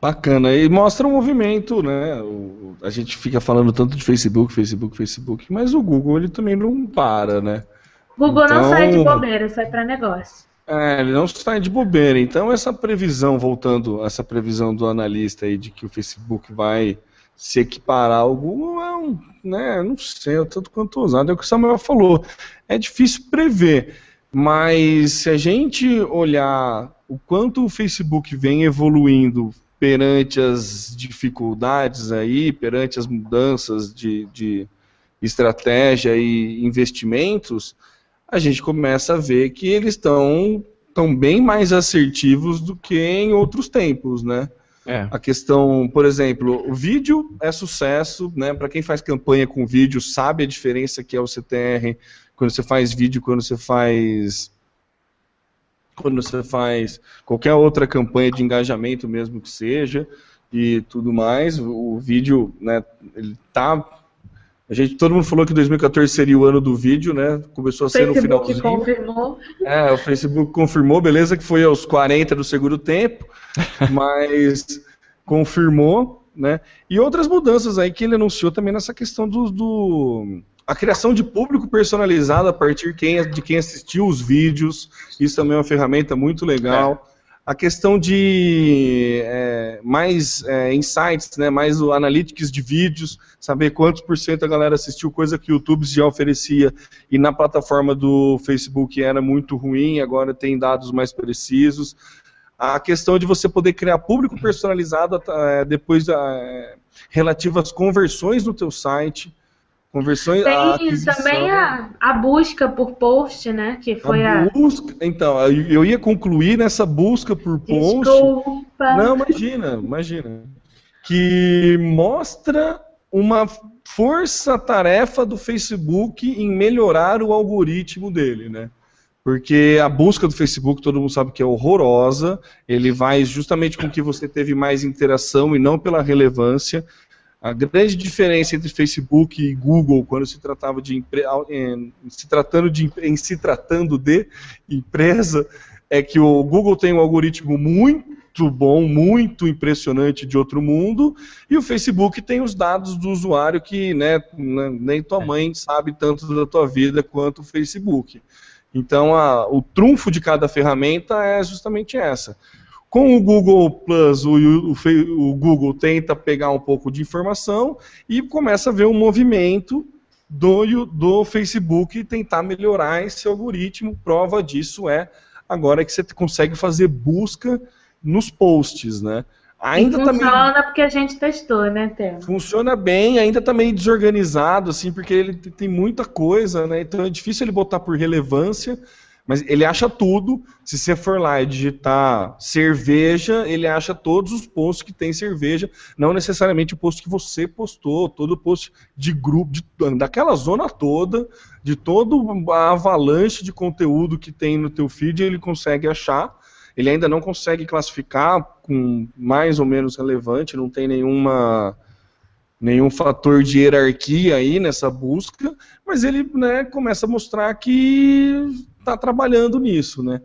Bacana. E mostra o movimento, né? O- a gente fica falando tanto de Facebook, Facebook, Facebook, mas o Google ele também não para, né? Google não Então- sai de bobeira, sai para negócio. É, ele não sai de bobeira. Então essa previsão, voltando, essa previsão do analista aí de que o Facebook vai se equiparar ao Google é um, né, não sei, é tanto quanto ousado, é o que o Samuel falou. É difícil prever, mas se a gente olhar o quanto o Facebook vem evoluindo perante as dificuldades aí, perante as mudanças de, de estratégia e investimentos, a gente começa a ver que eles estão tão bem mais assertivos do que em outros tempos, né? É. A questão, por exemplo, o vídeo é sucesso, né? Para quem faz campanha com vídeo, sabe a diferença que é o CTR quando você faz vídeo, quando você faz quando você faz qualquer outra campanha de engajamento mesmo que seja e tudo mais, o, vídeo, né, ele tá a gente, todo mundo falou que 2014 seria o ano do vídeo, né? Começou a ser no Facebook finalzinho. confirmou. É, o Facebook confirmou, beleza, que foi aos 40 do segundo tempo, mas confirmou, né? E outras mudanças aí que ele anunciou também nessa questão do, do- a criação de público personalizado a partir de quem assistiu os vídeos. Isso também é uma ferramenta muito legal. A questão de é, mais é, insights, né, mais o analytics de vídeos, saber quantos por cento a galera assistiu, coisa que o YouTube já oferecia e na plataforma do Facebook era muito ruim, agora tem dados mais precisos. A questão de você poder criar público personalizado eh, depois eh, relativo às conversões no teu site, conversões a Tem aquisição, também a, a busca por post, né? Que foi a. busca. Então, eu eu ia concluir nessa busca por post. Desculpa. Não, imagina, imagina. Que mostra uma força-tarefa do Facebook em melhorar o algoritmo dele, né? Porque a busca do Facebook, todo mundo sabe que é horrorosa, ele vai justamente com que você teve mais interação e não pela relevância. A grande diferença entre Facebook e Google, quando se tratava de em, se tratando de em se tratando de empresa, é que o Google tem um algoritmo muito bom, muito impressionante de outro mundo, e o Facebook tem os dados do usuário que né, nem tua mãe sabe tanto da tua vida quanto o Facebook. Então, a, o trunfo de cada ferramenta é justamente essa. Com o Google Plus, o, o, o, Google tenta pegar um pouco de informação e começa a ver um movimento do, do Facebook tentar melhorar esse algoritmo. Prova disso é agora que você consegue fazer busca nos posts, né? Ainda funciona tá meio... porque a gente testou, né, Theo? Funciona bem, ainda está meio desorganizado, assim, porque ele tem muita coisa, né? Então é difícil ele botar por relevância. Mas ele acha tudo. Se você for lá e digitar cerveja, ele acha todos os posts que tem cerveja, não necessariamente o post que você postou, todo o post de grupo, de, daquela zona toda, de todo a avalanche de conteúdo que tem no teu feed, ele consegue achar. Ele ainda não consegue classificar com mais ou menos relevante, não tem nenhuma nenhum fator de hierarquia aí nessa busca, mas ele né, começa a mostrar que está trabalhando nisso, né?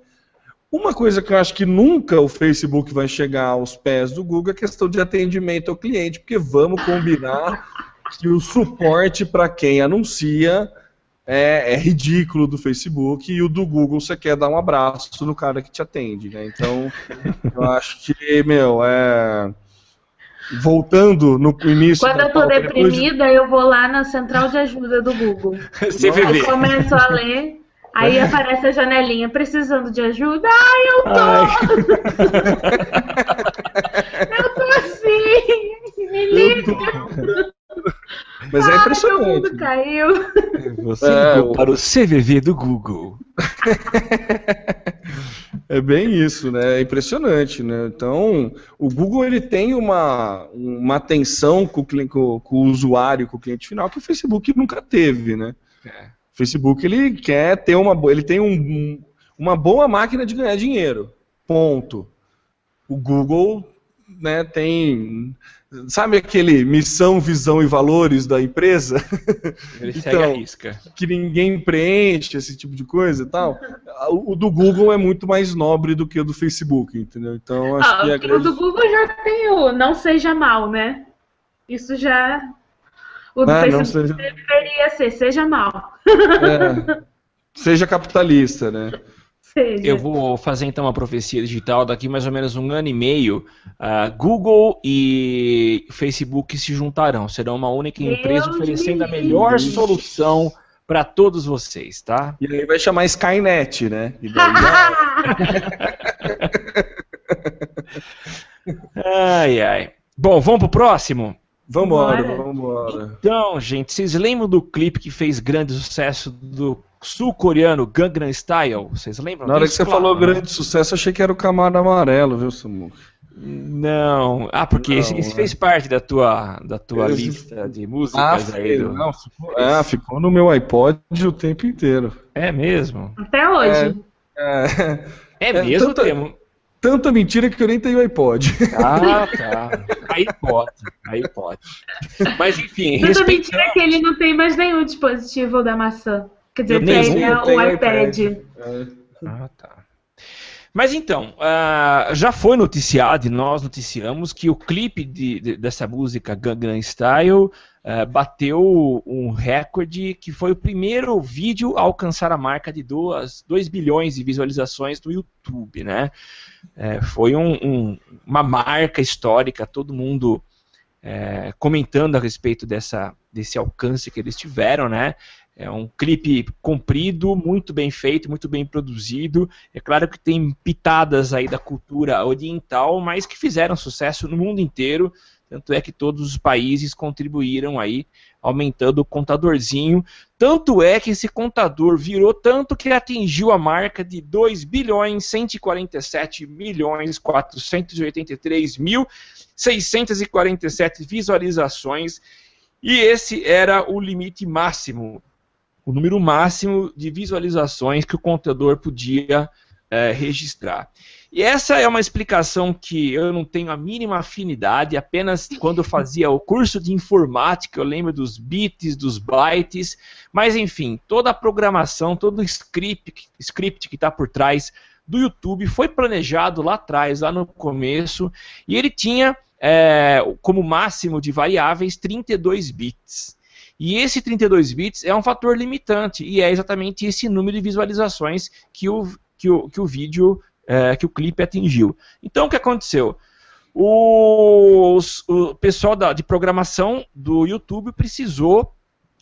Uma coisa que eu acho que nunca o Facebook vai chegar aos pés do Google é a questão de atendimento ao cliente, porque vamos combinar que o suporte para quem anuncia é, é, ridículo do Facebook e o do Google você quer dar um abraço no cara que te atende, né? Então, eu acho que, meu, é voltando no início. Quando eu tô deprimida, de... eu vou lá na central de ajuda do Google. CVV. Aí começo a ler. Aí aparece a janelinha, precisando de ajuda. Ai, eu tô! Ai. eu tô assim! Me liga! Mas é impressionante. Ai, mundo caiu. Você é, ligou para o CVV do Google. é bem isso, né? É impressionante, né? Então, o Google ele tem uma, uma atenção com o, com, com o usuário, com o cliente final, que o Facebook nunca teve, né? É. O Facebook ele quer ter uma ele tem um, uma boa máquina de ganhar dinheiro. Ponto. O Google né, tem sabe aquele missão, visão e valores da empresa? Ele então, segue a risca. Que ninguém preenche esse tipo de coisa e tal. O, do Google é muito mais nobre do que o do Facebook, entendeu? Então acho ah, que a grande... O do Google já tem o não seja mal, né? Isso já o do ah, Facebook seja... deveria ser, seja mal. É, seja capitalista, né? Seja. Eu vou fazer então uma profecia digital daqui mais ou menos um ano e meio. Uh, Google e Facebook se juntarão, serão uma única empresa Meu oferecendo Deus. a melhor solução para todos vocês, tá? E aí vai chamar Skynet, né? ai, ai. Bom, vamos pro próximo? Vambora, vambora. Então, gente, vocês lembram do clipe que fez grande sucesso do sul-coreano Gangnam Style? Vocês lembram? Na hora que você claro, falou né? grande sucesso, achei que era o Camaro Amarelo, viu, Samuca? Não. Ah, porque não, esse, esse é. fez parte da tua, da tua esse... lista de músicas ah, aí. Do... Não, ficou, ah, ficou no meu iPod o tempo inteiro. É mesmo? Até hoje. É, é, é mesmo, é, tanta, tanta mentira que eu nem tenho iPod. Ah, tá. Aí pode. Aí pode. Mas enfim, tanta respeitando... mentira que ele não tem mais nenhum dispositivo da maçã. Quer dizer, tem é o iPad. iPad. Ah, tá. Mas então, uh, já foi noticiado, e nós noticiamos, que o clipe de, de, dessa música Gangnam Style uh, bateu um recorde, que foi o primeiro vídeo a alcançar a marca de 2 bilhões de visualizações no YouTube, né? Uh, foi um, um, uma marca histórica, todo mundo é, comentando a respeito dessa, desse alcance que eles tiveram, né? É um clipe comprido, muito bem feito, muito bem produzido. É claro que tem pitadas aí da cultura oriental, mas que fizeram sucesso no mundo inteiro. Tanto é que todos os países contribuíram aí, aumentando o contadorzinho. Tanto é que esse contador virou tanto que atingiu a marca de 2 bilhões 147 milhões 483 mil 647 visualizações. E esse era o limite máximo o número máximo de visualizações que o contador podia é, registrar. E essa é uma explicação que eu não tenho a mínima afinidade, apenas quando eu fazia o curso de informática eu lembro dos bits, dos bytes, mas enfim, toda a programação, todo o script, script que está por trás do YouTube foi planejado lá atrás, lá no começo, e ele tinha é, como máximo de variáveis 32 bits. E esse 32 bits é um fator limitante, e é exatamente esse número de visualizações que o, que o, que o vídeo é, que o clipe atingiu. Então o que aconteceu? Os, o pessoal da, de programação do YouTube precisou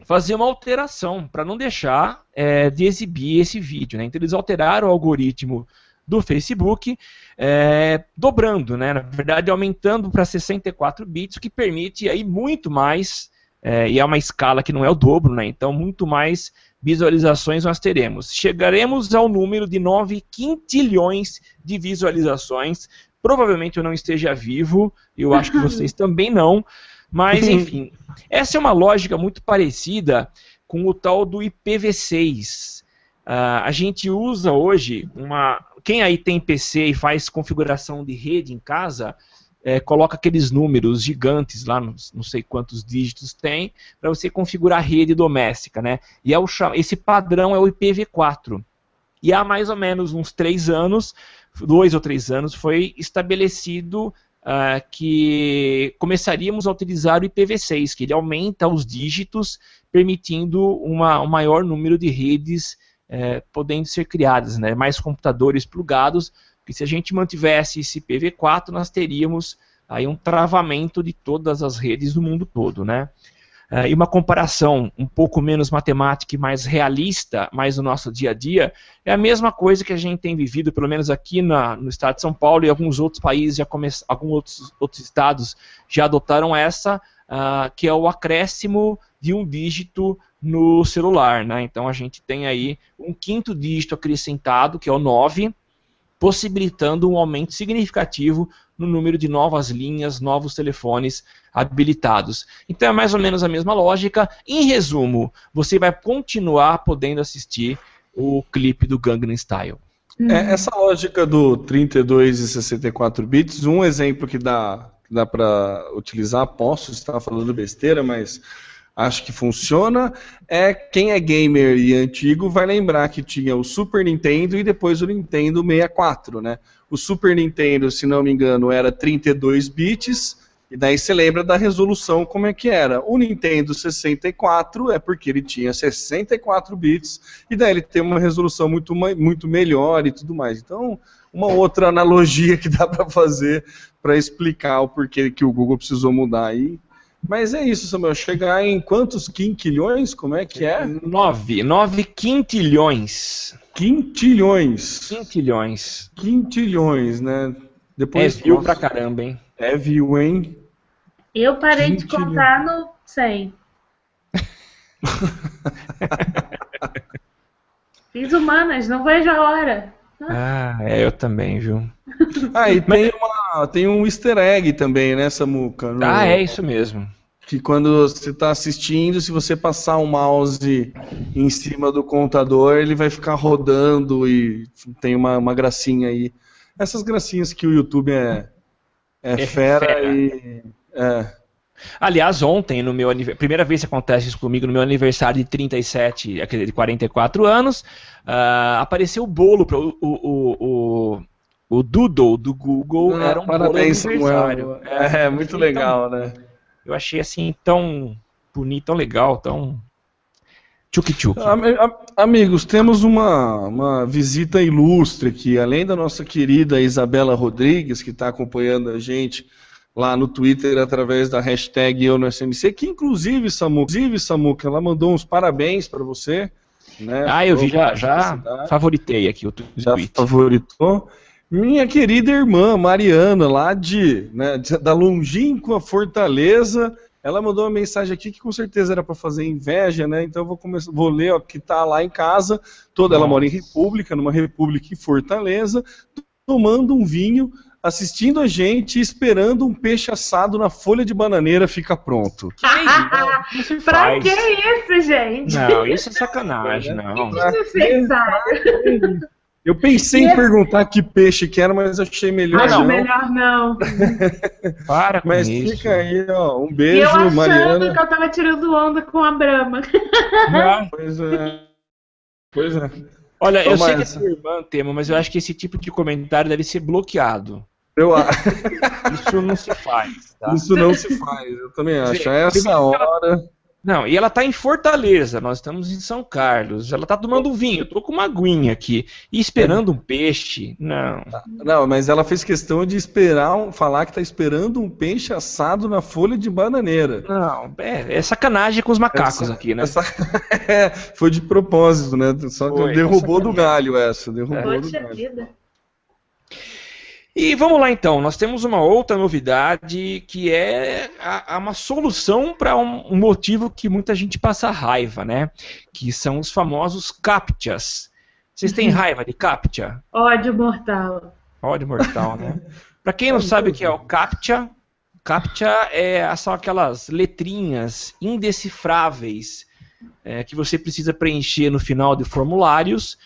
fazer uma alteração para não deixar é, de exibir esse vídeo. Né? Então eles alteraram o algoritmo do Facebook, é, dobrando, né? na verdade aumentando para 64 bits, o que permite aí muito mais, é, e é uma escala que não é o dobro, né? então muito mais visualizações nós teremos. Chegaremos ao número de 9 quintilhões de visualizações. Provavelmente eu não esteja vivo, eu acho que vocês também não, mas enfim, essa é uma lógica muito parecida com o tal do IPv6. Uh, a gente usa hoje uma. Quem aí tem PC e faz configuração de rede em casa, é, coloca aqueles números gigantes lá, não, não sei quantos dígitos tem, para você configurar a rede doméstica, né? E é o, esse padrão é o IPv4. E há mais ou menos uns três anos, dois ou três anos, foi estabelecido uh, que começaríamos a utilizar o IPv6, que ele aumenta os dígitos, permitindo uma, um maior número de redes é, podendo ser criadas, né? mais computadores plugados, porque se a gente mantivesse esse IPv4, nós teríamos aí um travamento de todas as redes do mundo todo, né? Uh, e uma comparação um pouco menos matemática e mais realista, mais no nosso dia a dia, é a mesma coisa que a gente tem vivido, pelo menos aqui na, no estado de São Paulo e alguns outros países, já come, alguns outros, outros estados já adotaram essa, uh, que é o acréscimo de um dígito no celular. Né? Então a gente tem aí um quinto dígito acrescentado, que é o 9, possibilitando um aumento significativo no número de novas linhas, novos telefones habilitados. Então é mais ou menos a mesma lógica. Em resumo, você vai continuar podendo assistir o clipe do Gangnam Style. É, essa lógica do 32 e 64 bits, um exemplo que dá, dá para utilizar, posso estar falando besteira, mas acho que funciona. É quem é gamer e antigo vai lembrar que tinha o Super Nintendo e depois o Nintendo 64, né? O Super Nintendo, se não me engano, era 32 bits. E daí você lembra da resolução como é que era. O Nintendo 64 é porque ele tinha 64 bits e daí ele tem uma resolução muito, muito melhor e tudo mais. Então, uma outra analogia que dá para fazer para explicar o porquê que o Google precisou mudar aí mas é isso, Samuel. Chegar em quantos quinquilhões? Como é que é? Nove. Nove quintilhões. Quintilhões. Quintilhões. Quintilhões, né? Depois, é viu pra caramba, hein? É viu, hein? Eu parei de contar no 100. Fiz humanas, não vejo a hora. Ah, é, eu também, viu? Ah, e tem, uma, tem um easter egg também, né, Samuca? No, ah, é isso mesmo. Que quando você está assistindo, se você passar o mouse em cima do contador, ele vai ficar rodando e tem uma, uma gracinha aí. Essas gracinhas que o YouTube é, é, é fera, fera, e. É. Aliás, ontem, no meu primeira vez que acontece isso comigo, no meu aniversário de 37, de 44 anos, uh, apareceu o bolo para o, o, o, o Doodle do Google ah, era um parabéns, bolo aniversário. É, é, muito legal, tão, né? Eu achei assim tão bonito, tão legal, tão Tchuk tchuk. Amigos, temos uma, uma visita ilustre aqui. Além da nossa querida Isabela Rodrigues, que está acompanhando a gente lá no Twitter através da hashtag Eu no SMC, que inclusive, Samu, inclusive, Samuca, ela mandou uns parabéns para você. Né? Ah, eu vi, já, já favoritei aqui o tweet. Já favoritou. Minha querida irmã Mariana, lá de, né, da longínqua Fortaleza, ela mandou uma mensagem aqui que com certeza era para fazer inveja, né? Então eu vou começar, vou ler, ó, que tá lá em casa. Toda Nossa. ela mora em República, numa República em Fortaleza, tomando um vinho assistindo a gente esperando um peixe assado na folha de bananeira ficar pronto. Que isso? pra que isso, gente? Não, isso é sacanagem, não. Desnecessário. Eu pensei em é- perguntar que peixe que era, mas achei melhor Acho não. melhor não. Para com Mas isso. fica aí, ó. Um E eu beijo, achando Mariana. que eu tava tirando onda com a Brahma. Não. Pois é. Pois é. Olha, eu Toma sei que é essa. sua irmã, Tema, mas eu acho que esse tipo de comentário deve ser bloqueado. Eu, a- Isso não se faz, tá? isso não se faz, eu também acho. A essa hora. Não, e ela tá em Fortaleza, nós estamos em São Carlos. Ela tá tomando vinho, eu tô com uma aguinha aqui. E esperando um peixe? Não. Não, mas ela fez questão de esperar, um- falar que tá esperando um peixe assado na folha de bananeira. Não, é, é sacanagem com os macacos Essa- aqui, né? essa- É, foi de propósito, né? Só que Foi, derrubou do galho essa. Derrubou É. do Poxa galho. vida. E vamos lá então, nós temos uma outra novidade que é a- a uma solução para um, um motivo que muita gente passa raiva, né? Que são os famosos CAPTCHAs. Vocês têm raiva de CAPTCHA? Ódio mortal. Ódio mortal, né? Para quem não sabe o que é o CAPTCHA, CAPTCHA é, são aquelas letrinhas indecifráveis é, que você precisa preencher no final de formulários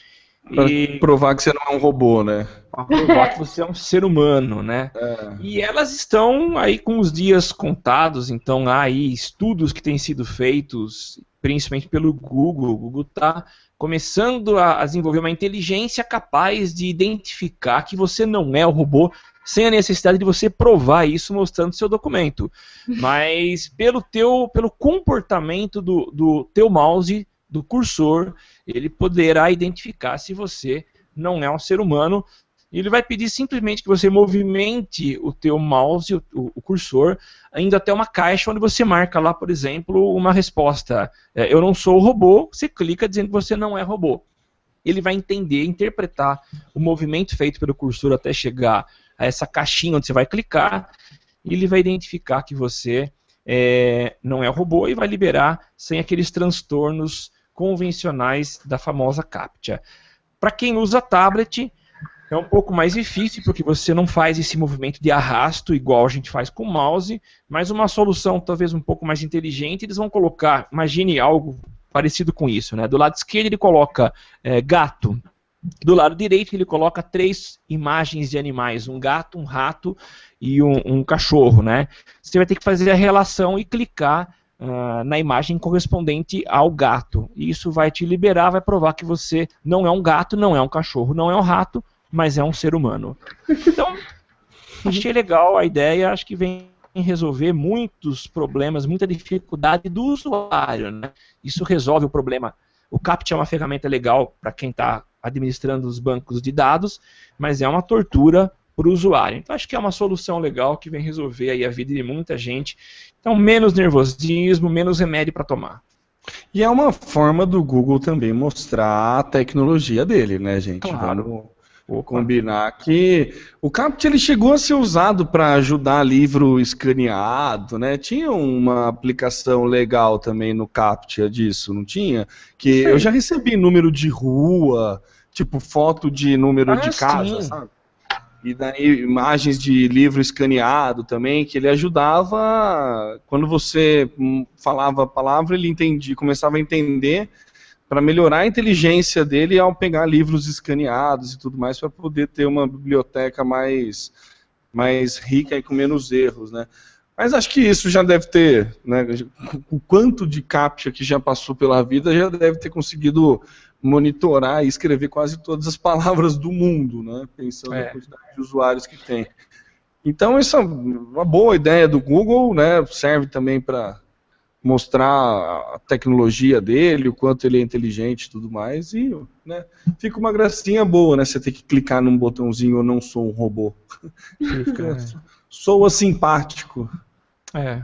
Pra e provar que você não é um robô, né? pra provar que você é um ser humano, né? É. E elas estão aí com os dias contados, então há aí estudos que têm sido feitos, principalmente pelo Google. O Google está começando a, desenvolver uma inteligência capaz de identificar que você não é o robô sem a necessidade de você provar isso mostrando seu documento. Mas pelo teu pelo comportamento do, do teu mouse, do cursor, ele poderá identificar se você não é um ser humano ele vai pedir simplesmente que você movimente o teu mouse, o, o cursor, indo até uma caixa onde você marca lá, por exemplo, uma resposta. É, eu não sou robô, você clica dizendo que você não é robô. Ele vai entender, interpretar o movimento feito pelo cursor até chegar a essa caixinha onde você vai clicar, e ele vai identificar que você é, não é robô e vai liberar sem aqueles transtornos convencionais da famosa CAPTCHA. Para quem usa tablet, é um pouco mais difícil, porque você não faz esse movimento de arrasto igual a gente faz com o mouse, mas uma solução talvez um pouco mais inteligente, eles vão colocar, imagine algo parecido com isso, né? Do lado esquerdo ele coloca é, gato, do lado direito ele coloca três imagens de animais, um gato, um rato e um, um cachorro, né? Você vai ter que fazer a relação e clicar ah, na imagem correspondente ao gato. E isso vai te liberar, vai provar que você não é um gato, não é um cachorro, não é um rato, mas é um ser humano. Então, achei legal a ideia, acho que vem resolver muitos problemas, muita dificuldade do usuário. Né? Isso resolve o problema. O CAPTCHA é uma ferramenta legal para quem está administrando os bancos de dados, mas é uma tortura para o usuário. Então acho que é uma solução legal que vem resolver aí a vida de muita gente. Então menos nervosismo, menos remédio para tomar. E é uma forma do Google também mostrar a tecnologia dele, né, gente? Claro. Vamos combinar que o CAPT ele chegou a ser usado para ajudar livro escaneado, né? Tinha uma aplicação legal também no CAPT disso, não tinha? Que eu já recebi número de rua, tipo foto de número Ah, de casa, sim. sabe? E daí imagens de livro escaneado também, que ele ajudava quando você hum, falava a palavra, ele entendia, começava a entender para melhorar a inteligência dele ao pegar livros escaneados e tudo mais para poder ter uma biblioteca mais mais rica e com menos erros, né? Mas acho que isso já deve ter, né, o quanto de captcha que já passou pela vida já deve ter conseguido monitorar e escrever quase todas as palavras do mundo, né, pensando É. na quantidade de usuários que tem. Então essa é uma boa ideia do Google, né, serve também para mostrar a tecnologia dele, o quanto ele é inteligente e tudo mais, e né, fica uma gracinha boa, né? Você ter que clicar num botãozinho eu não sou um robô. Soa simpático. É.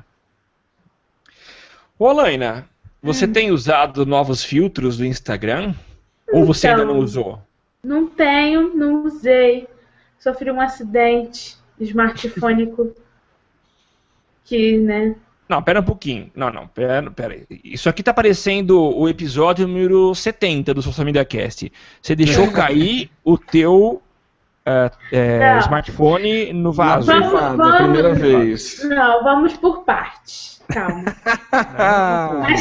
Ô, Alaina, você Hum. tem usado novos filtros do Instagram? Ou você ainda não Então. usou? Não tenho, não usei. Sofri um acidente smartfônico que, né? Não, pera um pouquinho. Não, não, pera, pera aí. Isso aqui tá parecendo o episódio número 70 do Social Media Cast. Você deixou cair o teu é, é, Não. smartphone no vaso. Vamos- vamos- a primeira vez. Não, vamos por partes. calma.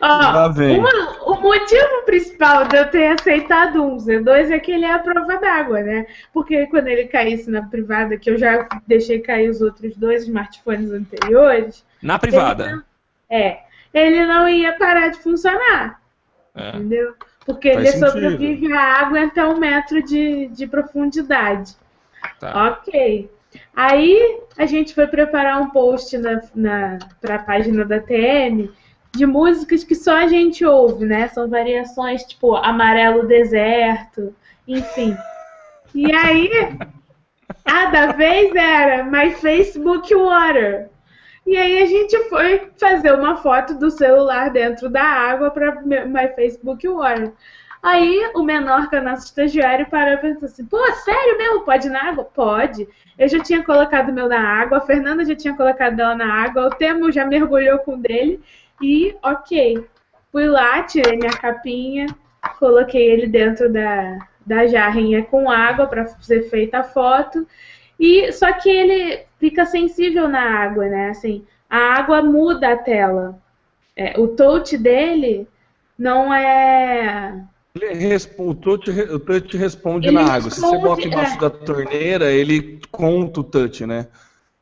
Ó, uma- o motivo principal de eu ter aceitado um Z2 é que ele é a prova d'água, né? Porque quando ele caísse na privada, que eu já deixei cair os outros dois smartphones anteriores, Na privada. é, ele não ia parar de funcionar, É. entendeu? Porque Faz ele sentido. sobrevive à água até um metro de, de profundidade. Tá. Ok. Aí a gente foi preparar um post na, na, para a página da TM de músicas que só a gente ouve, né? São variações tipo Amarelo Deserto, enfim. E aí, a da vez era My Facebook Water. E aí a gente foi fazer uma foto do celular dentro da água para My Facebook Water. Aí o menor, que é o nosso estagiário, parou e pensou assim: pô, sério mesmo? Pode ir na água? Pode. Eu já tinha colocado o meu na água, a Fernanda já tinha colocado dela na água, o Temo já mergulhou com o dele e ok. Fui lá, tirei minha capinha, coloquei ele dentro da, da jarrinha com água para ser feita a foto. E só que ele fica sensível na água, né? Assim, a água muda a tela. É, o touch dele não é o touch, o touch responde Ele na água. Se você bota embaixo é. da torneira, ele conta o touch, né?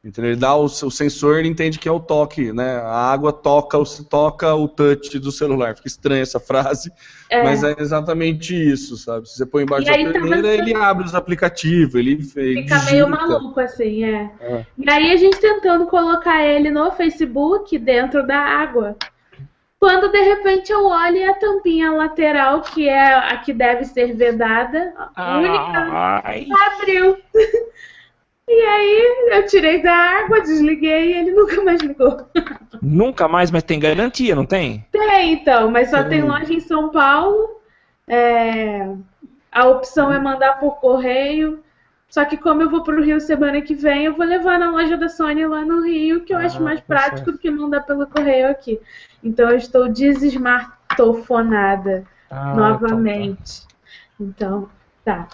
Então ele dá o, o sensor, ele entende que é o toque, né? A água toca, o- toca o touch do celular. Fica estranha essa frase, É. mas é exatamente isso, sabe? Se você põe embaixo E da aí tava torneira, ele abre os aplicativos, ele, ele Fica meio digita. maluco, assim, é. É. E aí a gente tentando colocar ele no Facebook dentro da água. Quando de repente eu olho e a tampinha lateral, que é a que deve ser vedada, a única, Ai. abriu. E aí eu tirei da água, desliguei e ele nunca mais ligou. Nunca mais, mas tem garantia, não tem? Tem, então, mas só tem Tem. loja em São Paulo. É, A opção é mandar por correio. Só que como eu vou pro Rio semana que vem, eu vou levar na loja da Sony lá no Rio, que eu acho Ah, mais tá prático certo. do que mandar pelo correio aqui. Então eu estou desesmartofonada Ah, novamente. Então, tá.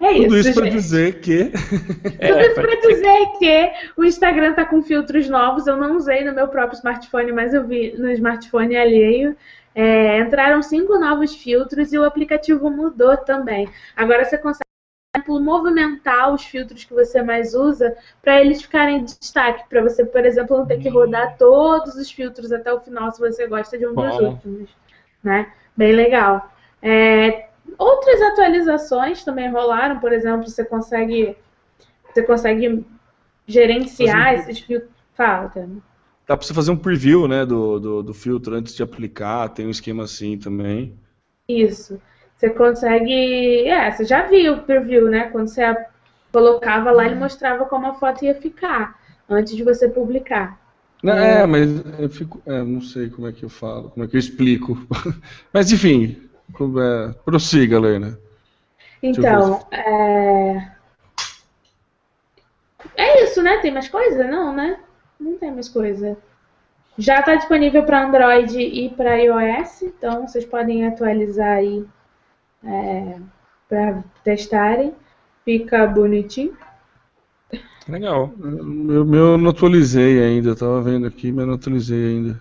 É Tudo isso, isso para dizer que Tudo É, isso pra dizer que o Instagram tá com filtros novos. Eu não usei no meu próprio smartphone, mas eu vi no smartphone alheio. É, entraram cinco novos filtros e o aplicativo mudou também. Agora você consegue, por exemplo, movimentar os filtros que você mais usa para eles ficarem em destaque. Para você, por exemplo, não ter que rodar todos os filtros até o final se você gosta de um dos Bom. últimos. Né? Bem legal. É, outras atualizações também rolaram, por exemplo, você consegue você consegue gerenciar um- esses filtros. Fala, dá para você fazer um preview, né, do, do, do filtro antes de aplicar. Tem um esquema assim também. Isso. Você consegue. É, você já viu o preview, né? Quando você colocava lá, ele mostrava como a foto ia ficar antes de você publicar. Não, É, mas eu fico. é, não sei como é que eu falo, como é que eu explico. mas enfim, é, prossiga, Lerna. eu Então, é... é isso, né? Tem mais coisa? Não, né? Não tem mais coisa. Já está disponível para Android e para iOS, então vocês podem atualizar aí para testarem. Fica bonitinho. Legal. Meu, meu eu não atualizei ainda, eu tava vendo aqui, mas não atualizei ainda.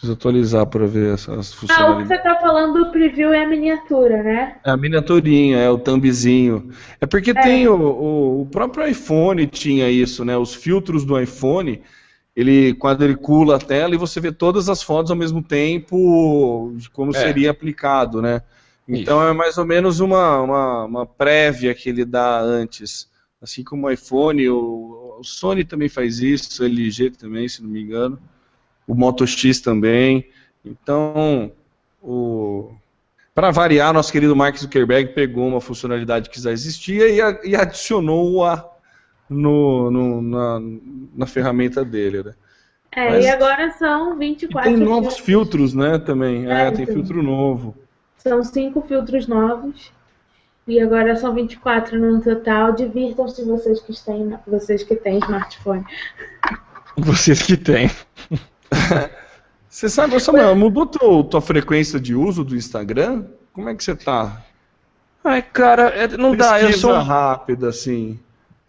Preciso atualizar para ver essas Ah, o que funcionalidades. você está falando do preview é a miniatura, né? É a miniaturinha, é o thumbzinho. É porque tem o, o, o próprio iPhone tinha isso, né? Os filtros do iPhone, ele quadricula a tela e você vê todas as fotos ao mesmo tempo, de como É. seria aplicado, né? Então é mais ou menos uma, uma, uma prévia que ele dá antes. Assim como o iPhone, o, o Sony também faz isso, o LG também, se não me engano. O Moto X também. Então, o, para variar, nosso querido Mark Zuckerberg pegou uma funcionalidade que já existia e, a- e adicionou-a no, no- na, na ferramenta dele. Né? É, Mas- e agora são E 24 tem novos filtros. filtros, né, também. É, É, tem então. filtro novo. São cinco filtros novos. E agora são 24 no total. Divirtam-se vocês que têm, vocês que têm smartphone. Vocês que têm. Você sabe, Samuel, mudou teu, tua frequência de uso do Instagram? Como é que você tá? Ai, cara, é- não dá. Eu Pesquisa sou. rápida, assim.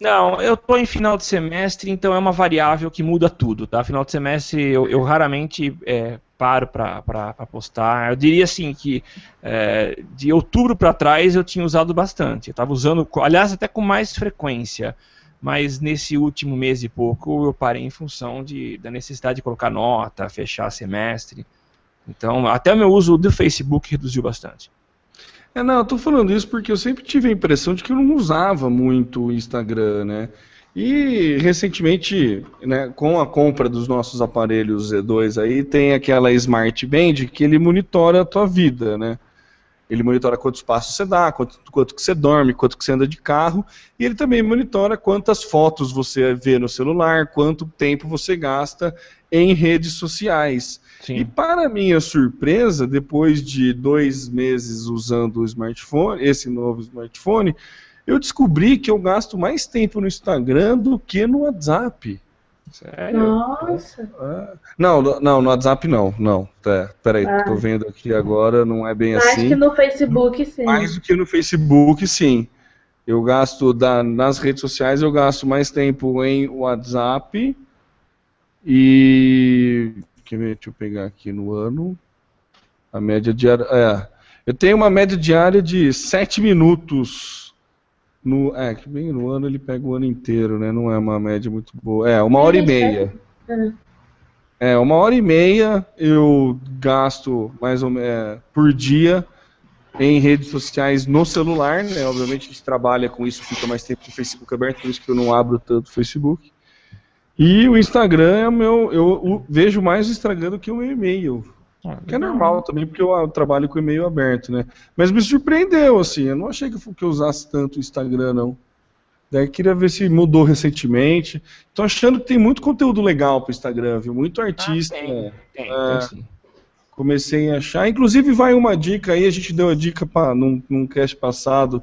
Não, eu tô em final de semestre, então é uma variável que muda tudo, tá? Final de semestre eu, eu raramente é, paro para postar. Eu diria assim que é, de outubro para trás eu tinha usado bastante. Eu estava usando, aliás, até com mais frequência. Mas nesse último mês e pouco eu parei em função de, da necessidade de colocar nota, fechar semestre. Então, até o meu uso do Facebook reduziu bastante. É, não, eu tô falando isso porque eu sempre tive a impressão de que eu não usava muito o Instagram, né? E recentemente, né, com a compra dos nossos aparelhos Z2 aí, tem aquela Smart Band que ele monitora a tua vida, né? Ele monitora quantos passos você dá, quanto, quanto que você dorme, quanto que você anda de carro, e ele também monitora quantas fotos você vê no celular, quanto tempo você gasta em redes sociais. Sim. E para minha surpresa, depois de dois meses usando o smartphone, esse novo smartphone, eu descobri que eu gasto mais tempo no Instagram do que no WhatsApp. Sério? Nossa. É. Não, não, no WhatsApp não, não. É, peraí, ah. tô vendo aqui agora, não é bem mais assim. Mais que no Facebook, sim. Mais do que no Facebook, sim. Eu gasto da, nas redes sociais, eu gasto mais tempo em WhatsApp e. Deixa eu pegar aqui no ano. A média diária. É, eu tenho uma média diária de 7 minutos no, é, que bem no ano ele pega o ano inteiro, né? Não é uma média muito boa. É, uma hora e meia. É, uma hora e meia eu gasto mais ou menos é, por dia em redes sociais no celular, né? Obviamente a gente trabalha com isso, fica mais tempo com o Facebook aberto, por isso que eu não abro tanto o Facebook. E o Instagram é o meu. Eu vejo mais o Instagram do que o meu e-mail. Ah, que é normal também, porque eu, trabalho com e-mail aberto, né? Mas me surpreendeu, assim, eu não achei que, eu usasse tanto o Instagram, não. Daí queria ver se mudou recentemente. Tô achando que tem muito conteúdo legal pro Instagram, viu? Muito ah, artista. Ah, tem, tem, é, tem comecei a achar. Inclusive vai uma dica aí, a gente deu a dica pra, num, num cast passado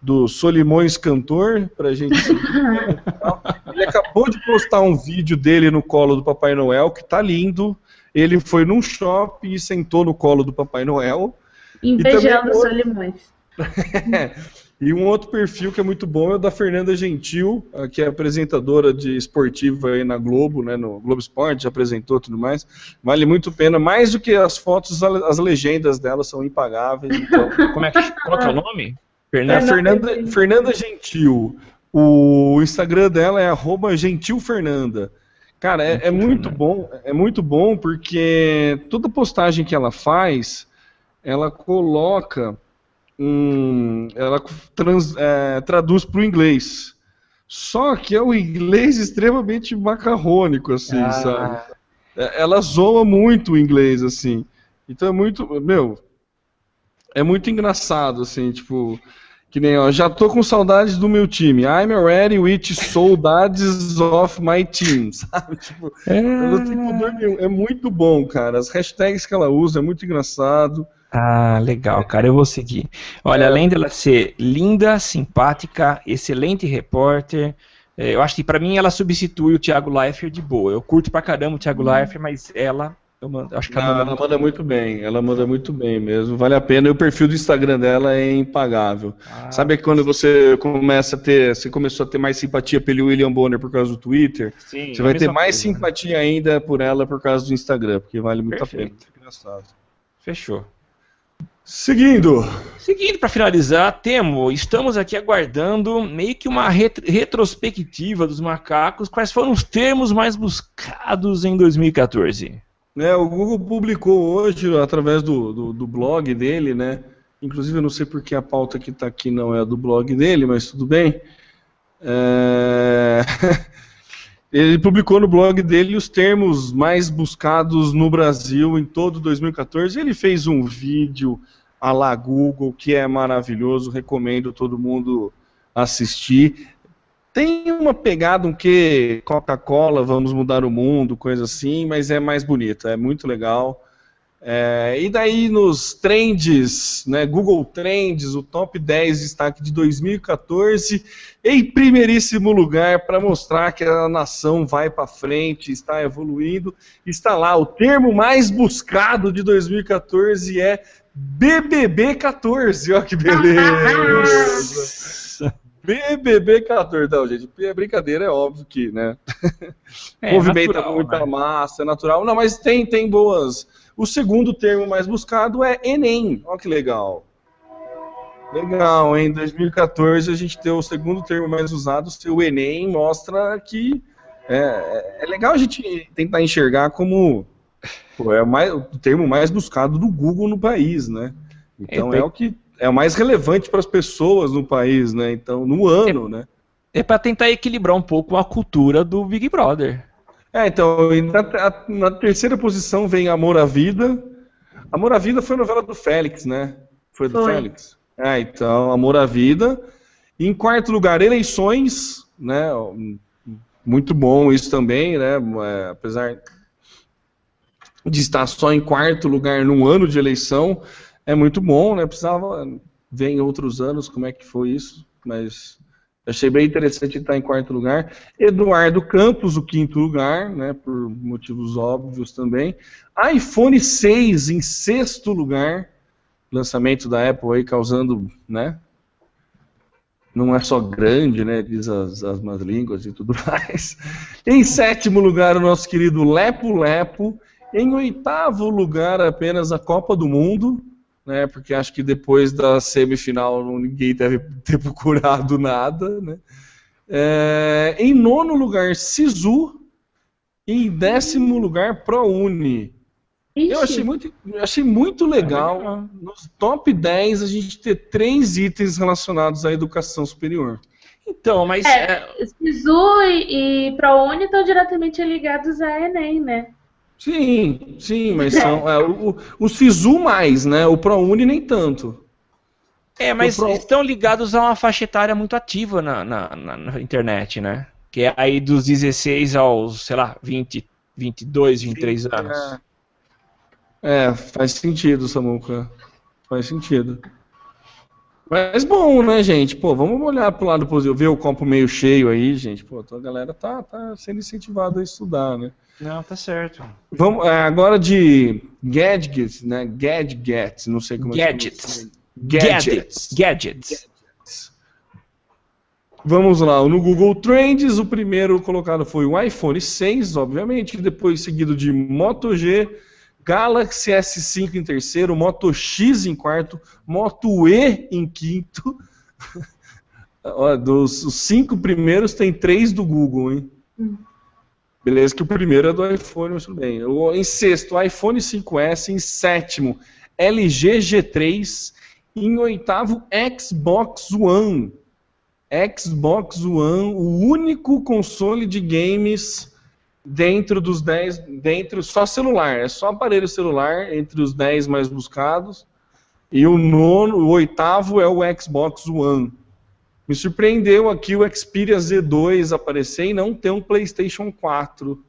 do Solimões Cantor, pra gente Ele acabou de postar um vídeo dele no colo do Papai Noel, que tá lindo. Ele foi num shopping e sentou no colo do Papai Noel. Invejando os limões. e um outro perfil que é muito bom é o da Fernanda Gentil, que é apresentadora de esportiva aí na Globo, né, no Globo Esporte, já apresentou tudo mais. Vale muito a pena, mais do que as fotos, as legendas dela são impagáveis. Então... Como é que, qual é o nome? Fernanda, é Fernanda, Fernanda Gentil. O Instagram dela é arroba gentilfernanda. Cara, é, é, muito bom, é muito bom porque toda postagem que ela faz, ela coloca um, ela trans, é, traduz para o inglês. Só que é o inglês extremamente macarrônico, assim, ah. sabe? É, ela zoa muito o inglês, assim. Então é muito, meu, é muito engraçado, assim, tipo, que nem, ó, já tô com saudades do meu time. I'm ready with saudades of my team, sabe? Tipo, é... tem nenhum. É muito bom, cara. As hashtags que ela usa é muito engraçado. Ah, legal, cara, eu vou seguir. Olha, é... além dela ser linda, simpática, excelente repórter, é, eu acho que para mim ela substitui o Thiago Leifert de boa. Eu curto pra caramba o Thiago hum. Leifert, mas ela eu mando, acho que ela, manda muito bem, ela manda muito bem mesmo, vale a pena. E o perfil do Instagram dela é impagável. Ah, Sabe que quando você começa a ter, você começou a ter mais simpatia pelo William Bonner por causa do Twitter, Sim, você vai ter mais coisa, né? simpatia né? ainda por ela por causa do Instagram, porque vale muito Perfeito. a pena. Engraçado. Fechou. Seguindo. Seguindo, para finalizar, Temo, estamos aqui aguardando meio que uma ret retrospectiva dos macacos. Quais foram os termos mais buscados em 2014? Né, o Google publicou hoje, através do, do, do blog dele, né? Inclusive, eu não sei porque a pauta que está aqui não é a do blog dele, mas tudo bem. É... Ele publicou no blog dele os termos mais buscados no Brasil em todo 2014. Ele fez um vídeo a la Google que é maravilhoso, recomendo todo mundo assistir. Tem uma pegada um que Coca-Cola, vamos mudar o mundo, coisa assim, mas é mais bonita, é muito legal. É, e daí nos trends, né, Google Trends, o top 10 destaque de 2014, em primeiríssimo lugar para mostrar que a nação vai para frente, está evoluindo, está lá o termo mais buscado de 2014 é BBB 14, olha que beleza. BBB 14. Não, gente, é brincadeira, é óbvio que, né? É, Movimenta natural, muita né? massa, é natural. Não, mas tem, tem boas. O segundo termo mais buscado é Enem. Olha que legal. Legal, em 2014 a gente tem o segundo termo mais usado, o Enem, mostra que é, é- é legal a gente tentar enxergar como pô, é o, mais- o termo mais buscado do Google no país, né? Então É, tem- é o que é o mais relevante para as pessoas no país, né? Então, no ano, né? É pra tentar equilibrar um pouco a cultura do Big Brother. É, então, na, na terceira posição vem Amor à Vida. Amor à Vida foi a novela do Félix, né? Foi do Foi. Félix. É, então, Amor à Vida. Em quarto lugar, Eleições, né? Muito bom isso também, né? É, apesar de estar só em quarto lugar num ano de eleição, é muito bom, né? Precisava ver em outros anos como é que foi isso, mas achei bem interessante estar em quarto lugar. Eduardo Campos, o quinto lugar, né? Por motivos óbvios também. iPhone 6 em sexto lugar, lançamento da Apple aí causando, né? Não é só grande, né? Diz as, as más línguas e tudo mais. Em sétimo lugar, o nosso querido Lepo Lepo. Em oitavo lugar, apenas a Copa do Mundo, né? Porque acho que depois da semifinal não- ninguém deve ter procurado nada, né? É, em nono lugar, Sisu. E em décimo lugar, ProUni. Ixi, Eu achei muito, eu achei muito legal, legal. nos top 10 a gente ter três itens relacionados à educação superior. Então, mas É. é, Sisu e, e ProUni estão diretamente ligados à Enem, né? Sim, sim, mas são. é, o, o- o Sisu mais, né? O ProUni nem tanto. É, mas Pro- estão ligados a uma faixa etária muito ativa na, na, na- na internet, né? Que é aí dos 16 aos, sei lá, 20, 22, 23 anos. É, faz sentido, Samuca. Faz sentido. Mas bom, né, gente? Pô, vamos olhar pro lado positivo, ver o copo meio cheio aí, gente. Pô, a galera tá, tá sendo incentivada a estudar, né? Não, tá certo. Vamos é, agora de gadgets, né? Gadgets, não sei como Gadgets. é que Gadgets. Gadgets. Vamos lá, no Google Trends, o primeiro colocado foi o iPhone 6, obviamente, depois seguido de Moto G, Galaxy S5 em terceiro, Moto X em quarto, Moto E em quinto. Dos os cinco primeiros, tem três do Google, hein? Beleza, que o primeiro é do iPhone, mas tudo bem. O- Em sexto, iPhone 5S. Em sétimo, LG G3. Em oitavo, Xbox One. Xbox One, o único console de games dentro dos 10, dentro só celular, é só aparelho celular entre os 10 mais buscados. E o nono, o oitavo é o Xbox One. Me surpreendeu aqui o Xperia Z2 aparecer e não ter um PlayStation 4.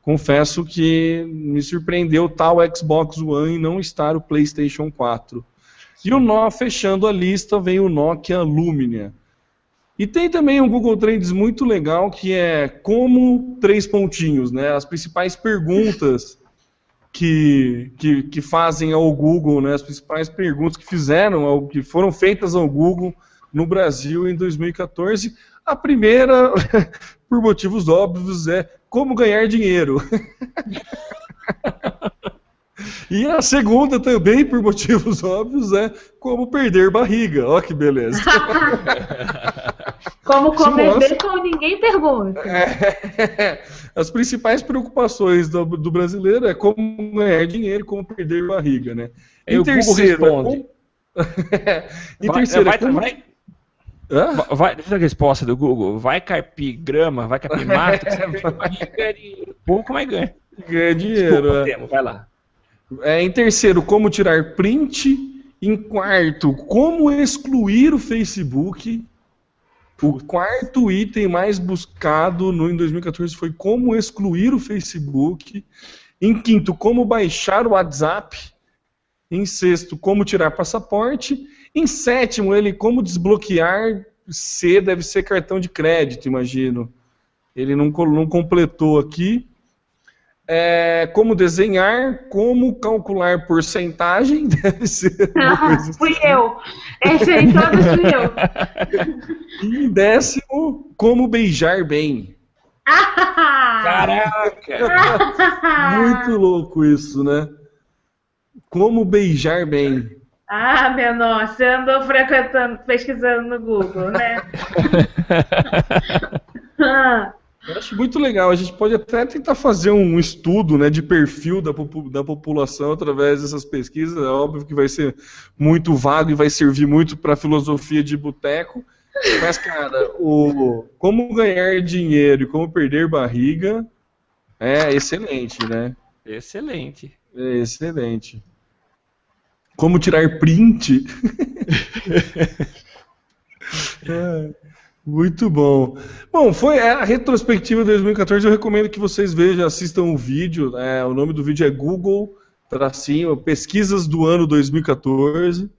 Confesso que me surpreendeu tal Xbox One e não estar o PlayStation 4. E o nó fechando a lista vem o Nokia Lumia. E tem também um Google Trends muito legal que é como três pontinhos, né? As principais perguntas que, que, que fazem ao Google, né? As principais perguntas que fizeram, que foram feitas ao Google no Brasil em 2014. A primeira, por motivos óbvios, é como ganhar dinheiro. E a segunda também, por motivos óbvios, é como perder barriga. Ó que beleza. Como comer Nossa. bacon, ninguém pergunta. As principais preocupações do, do brasileiro é como ganhar dinheiro e como perder barriga, né? Aí o Google responde. é em Vai, terceiro, vai, é como- vai, Hã? vai, deixa a resposta do Google. Vai carpir grama, vai carpir ganhar dinheiro. Pouco, mas ganha. ganhar dinheiro. Desculpa, é. Temo, vai lá. É, em terceiro, como tirar print. Em quarto, como excluir o Facebook. O quarto item mais buscado no, em 2014 foi como excluir o Facebook. Em quinto, como baixar o WhatsApp. Em sexto, como tirar passaporte. Em sétimo, ele como desbloquear C, deve ser cartão de crédito, imagino. Ele não, não completou aqui. É, como desenhar, como calcular porcentagem, deve ser uma coisa assim. fui eu. Esse aí todo fui eu. E em décimo, como beijar bem. Caraca! Muito louco isso, né? Como beijar bem. Ah, menor, você andou frequentando, pesquisando no Google, né? Eu acho muito legal. A gente pode até tentar fazer um estudo né, de perfil da, da população através dessas pesquisas. É óbvio que vai ser muito vago e vai servir muito para filosofia de boteco. Mas, cara, o como ganhar dinheiro e como perder barriga é excelente, né? Excelente. É excelente. Como tirar print. É, muito bom. Bom, foi a retrospectiva de 2014. Eu recomendo que vocês vejam, assistam o vídeo. é, o nome do vídeo é Google, tracinho, pesquisas do ano 2014.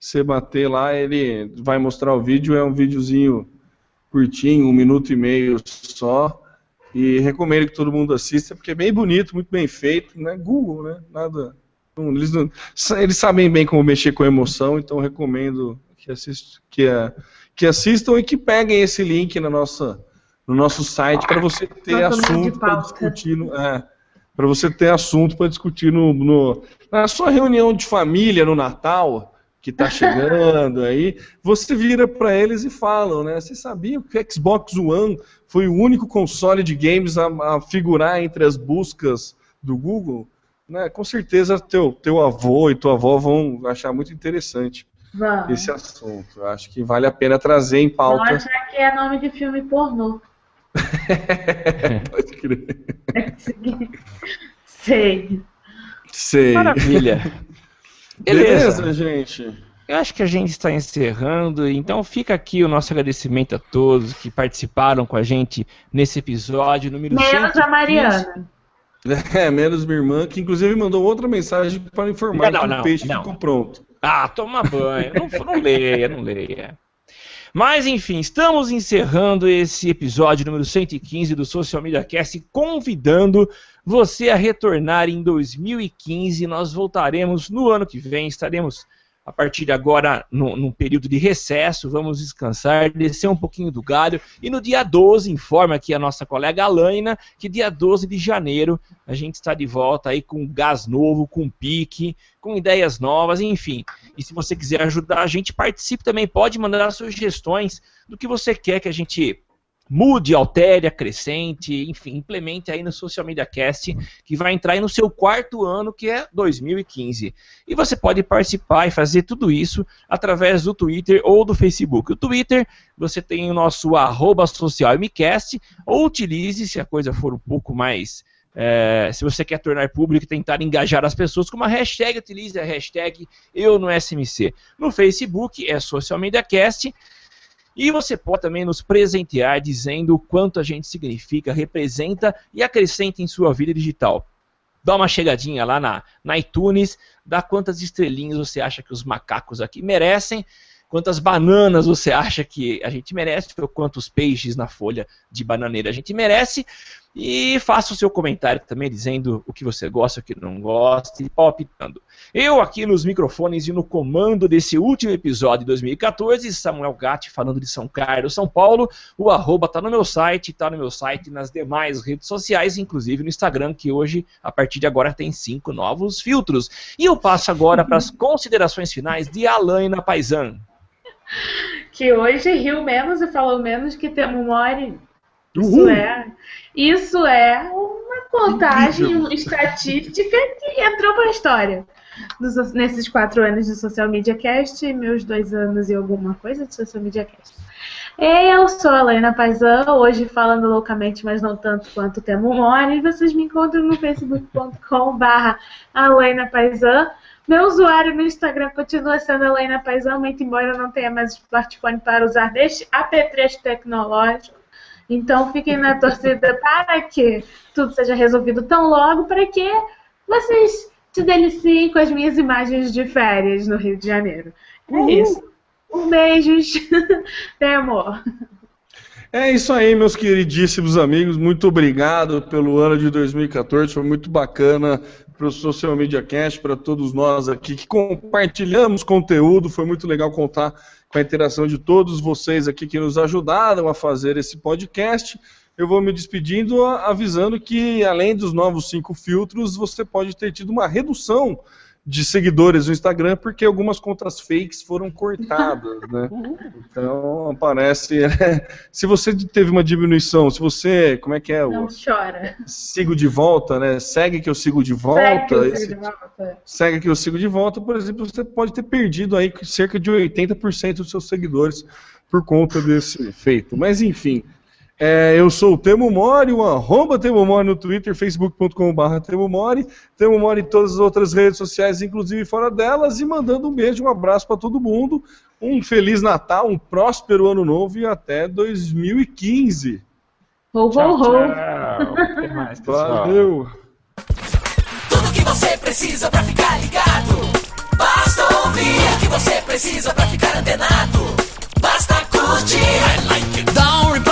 Você bater lá, ele vai mostrar o vídeo. É um videozinho curtinho, um minuto e meio só. E recomendo que todo mundo assista, porque é bem bonito, muito bem feito, né? Google, né? Nada. Eles, não- eles sabem bem como mexer com emoção, então recomendo que, assist, que, a- que assistam e que peguem esse link na nossa, no nosso site para você ter assunto para discutir. No, é, para você ter assunto para discutir no, no- na sua reunião de família no Natal, que está chegando aí, você vira para eles e falam, né? Vocês sabiam que o Xbox One foi o único console de games a, a figurar entre as buscas do Google? Né? Com certeza teu, teu avô e tua avó vão achar muito interessante vamos. esse assunto. Eu acho que vale a pena trazer em Vão pauta. achar que é nome de filme pornô. Pode crer. Sei. Sei. Maravilha. Beleza, Beleza. gente. Eu acho que a gente está encerrando, então fica aqui o nosso agradecimento a todos que participaram com a gente nesse episódio número Menos 115. a Mariana. É, menos minha irmã, que inclusive mandou outra mensagem para informar Não, que não, o peixe não. ficou pronto. Ah, toma banho. Não, não leia, não leia. Mas enfim, estamos encerrando esse episódio número 115 do Social Media Cast, convidando você a retornar em 2015. Nós voltaremos no ano que vem, estaremos a partir de agora no- num período de recesso, vamos descansar, descer um pouquinho do galho. E no dia 12, informa aqui a nossa colega Alaina, que dia 12 de janeiro a gente está de volta aí com gás novo, com pique, com ideias novas, enfim. E se você quiser ajudar a gente, participe também. Pode mandar sugestões do que você quer que a gente mude, altere, acrescente, enfim, implemente aí no Social Media Cast, que vai entrar aí no seu quarto ano, que é 2015. E você pode participar e fazer tudo isso através do Twitter ou do Facebook. O Twitter, você tem o nosso arroba socialmcast, ou utilize, se a coisa for um pouco mais é, se você quer tornar público e tentar engajar as pessoas com uma hashtag, utilize a hashtag eu no SMC. No Facebook é Social Media Cast. E você pode também nos presentear dizendo o quanto a gente significa, representa e acrescenta em sua vida digital. Dá uma chegadinha lá na, na iTunes, dá quantas estrelinhas você acha que os macacos aqui merecem, quantas bananas você acha que a gente merece, ou quantos peixes na folha de bananeira a gente merece. E faça o seu comentário também dizendo o que você gosta, o que não gosta e palpitando. Eu aqui nos microfones e no comando desse último episódio de 2014, Samuel Gatti falando de São Carlos, São Paulo. O arroba tá no meu site, tá no meu site e nas demais redes sociais, inclusive no Instagram, que hoje, a partir de agora, tem cinco novos filtros. E eu passo agora para as considerações finais de Alaina Paisan. Que hoje riu menos e falou menos que Temo. Isso Uhul. é, isso é uma contagem uma estatística que entrou para a história. Nos- nesses quatro anos de Social Media Cast e meus dois anos e alguma coisa de Social Media Cast. Eu sou a Helena Paisan, hoje falando loucamente, mas não tanto quanto o Temo Mori. Vocês me encontram no facebook.com.br Paisan. Meu usuário no Instagram continua sendo Helena Paisan, muito embora eu não tenha mais smartphone para usar deste apetrecho tecnológico. Então fiquem na torcida para que tudo seja resolvido tão logo, para que vocês se deliciem com as minhas imagens de férias no Rio de Janeiro. É isso. Um beijos. Tem amor. É isso aí, meus queridíssimos amigos. Muito obrigado pelo ano de 2014. Foi muito bacana para o Social Media Cast, para todos nós aqui que compartilhamos conteúdo. Foi muito legal contar com a interação de todos vocês aqui que nos ajudaram a fazer esse podcast. Eu vou me despedindo avisando que, além dos novos cinco filtros, você pode ter tido uma redução de seguidores no Instagram, porque algumas contas fakes foram cortadas, né? Então, aparece... se você teve uma diminuição, se você... Como é que é? Não O, chora. sigo de volta, né? Segue que eu sigo de volta. Segue que eu sigo esse- de volta. segue que eu sigo de volta, por exemplo, você pode ter perdido aí cerca de 80% dos seus seguidores por conta desse feito. Mas enfim, é, eu sou o Temo Mori, o arroba Temo Mori no Twitter, facebook.com.br Temo Mori, Temo Mori em todas as outras redes sociais, inclusive fora delas, e mandando um beijo, um abraço para todo mundo, um Feliz Natal, um próspero Ano Novo e até 2015. Ho, ho, Tchau, ho. tchau. Até mais, pessoal. Valeu! Tudo que você precisa pra ficar ligado. Basta ouvir o que você precisa pra ficar antenado. Basta curtir. Dá um reply,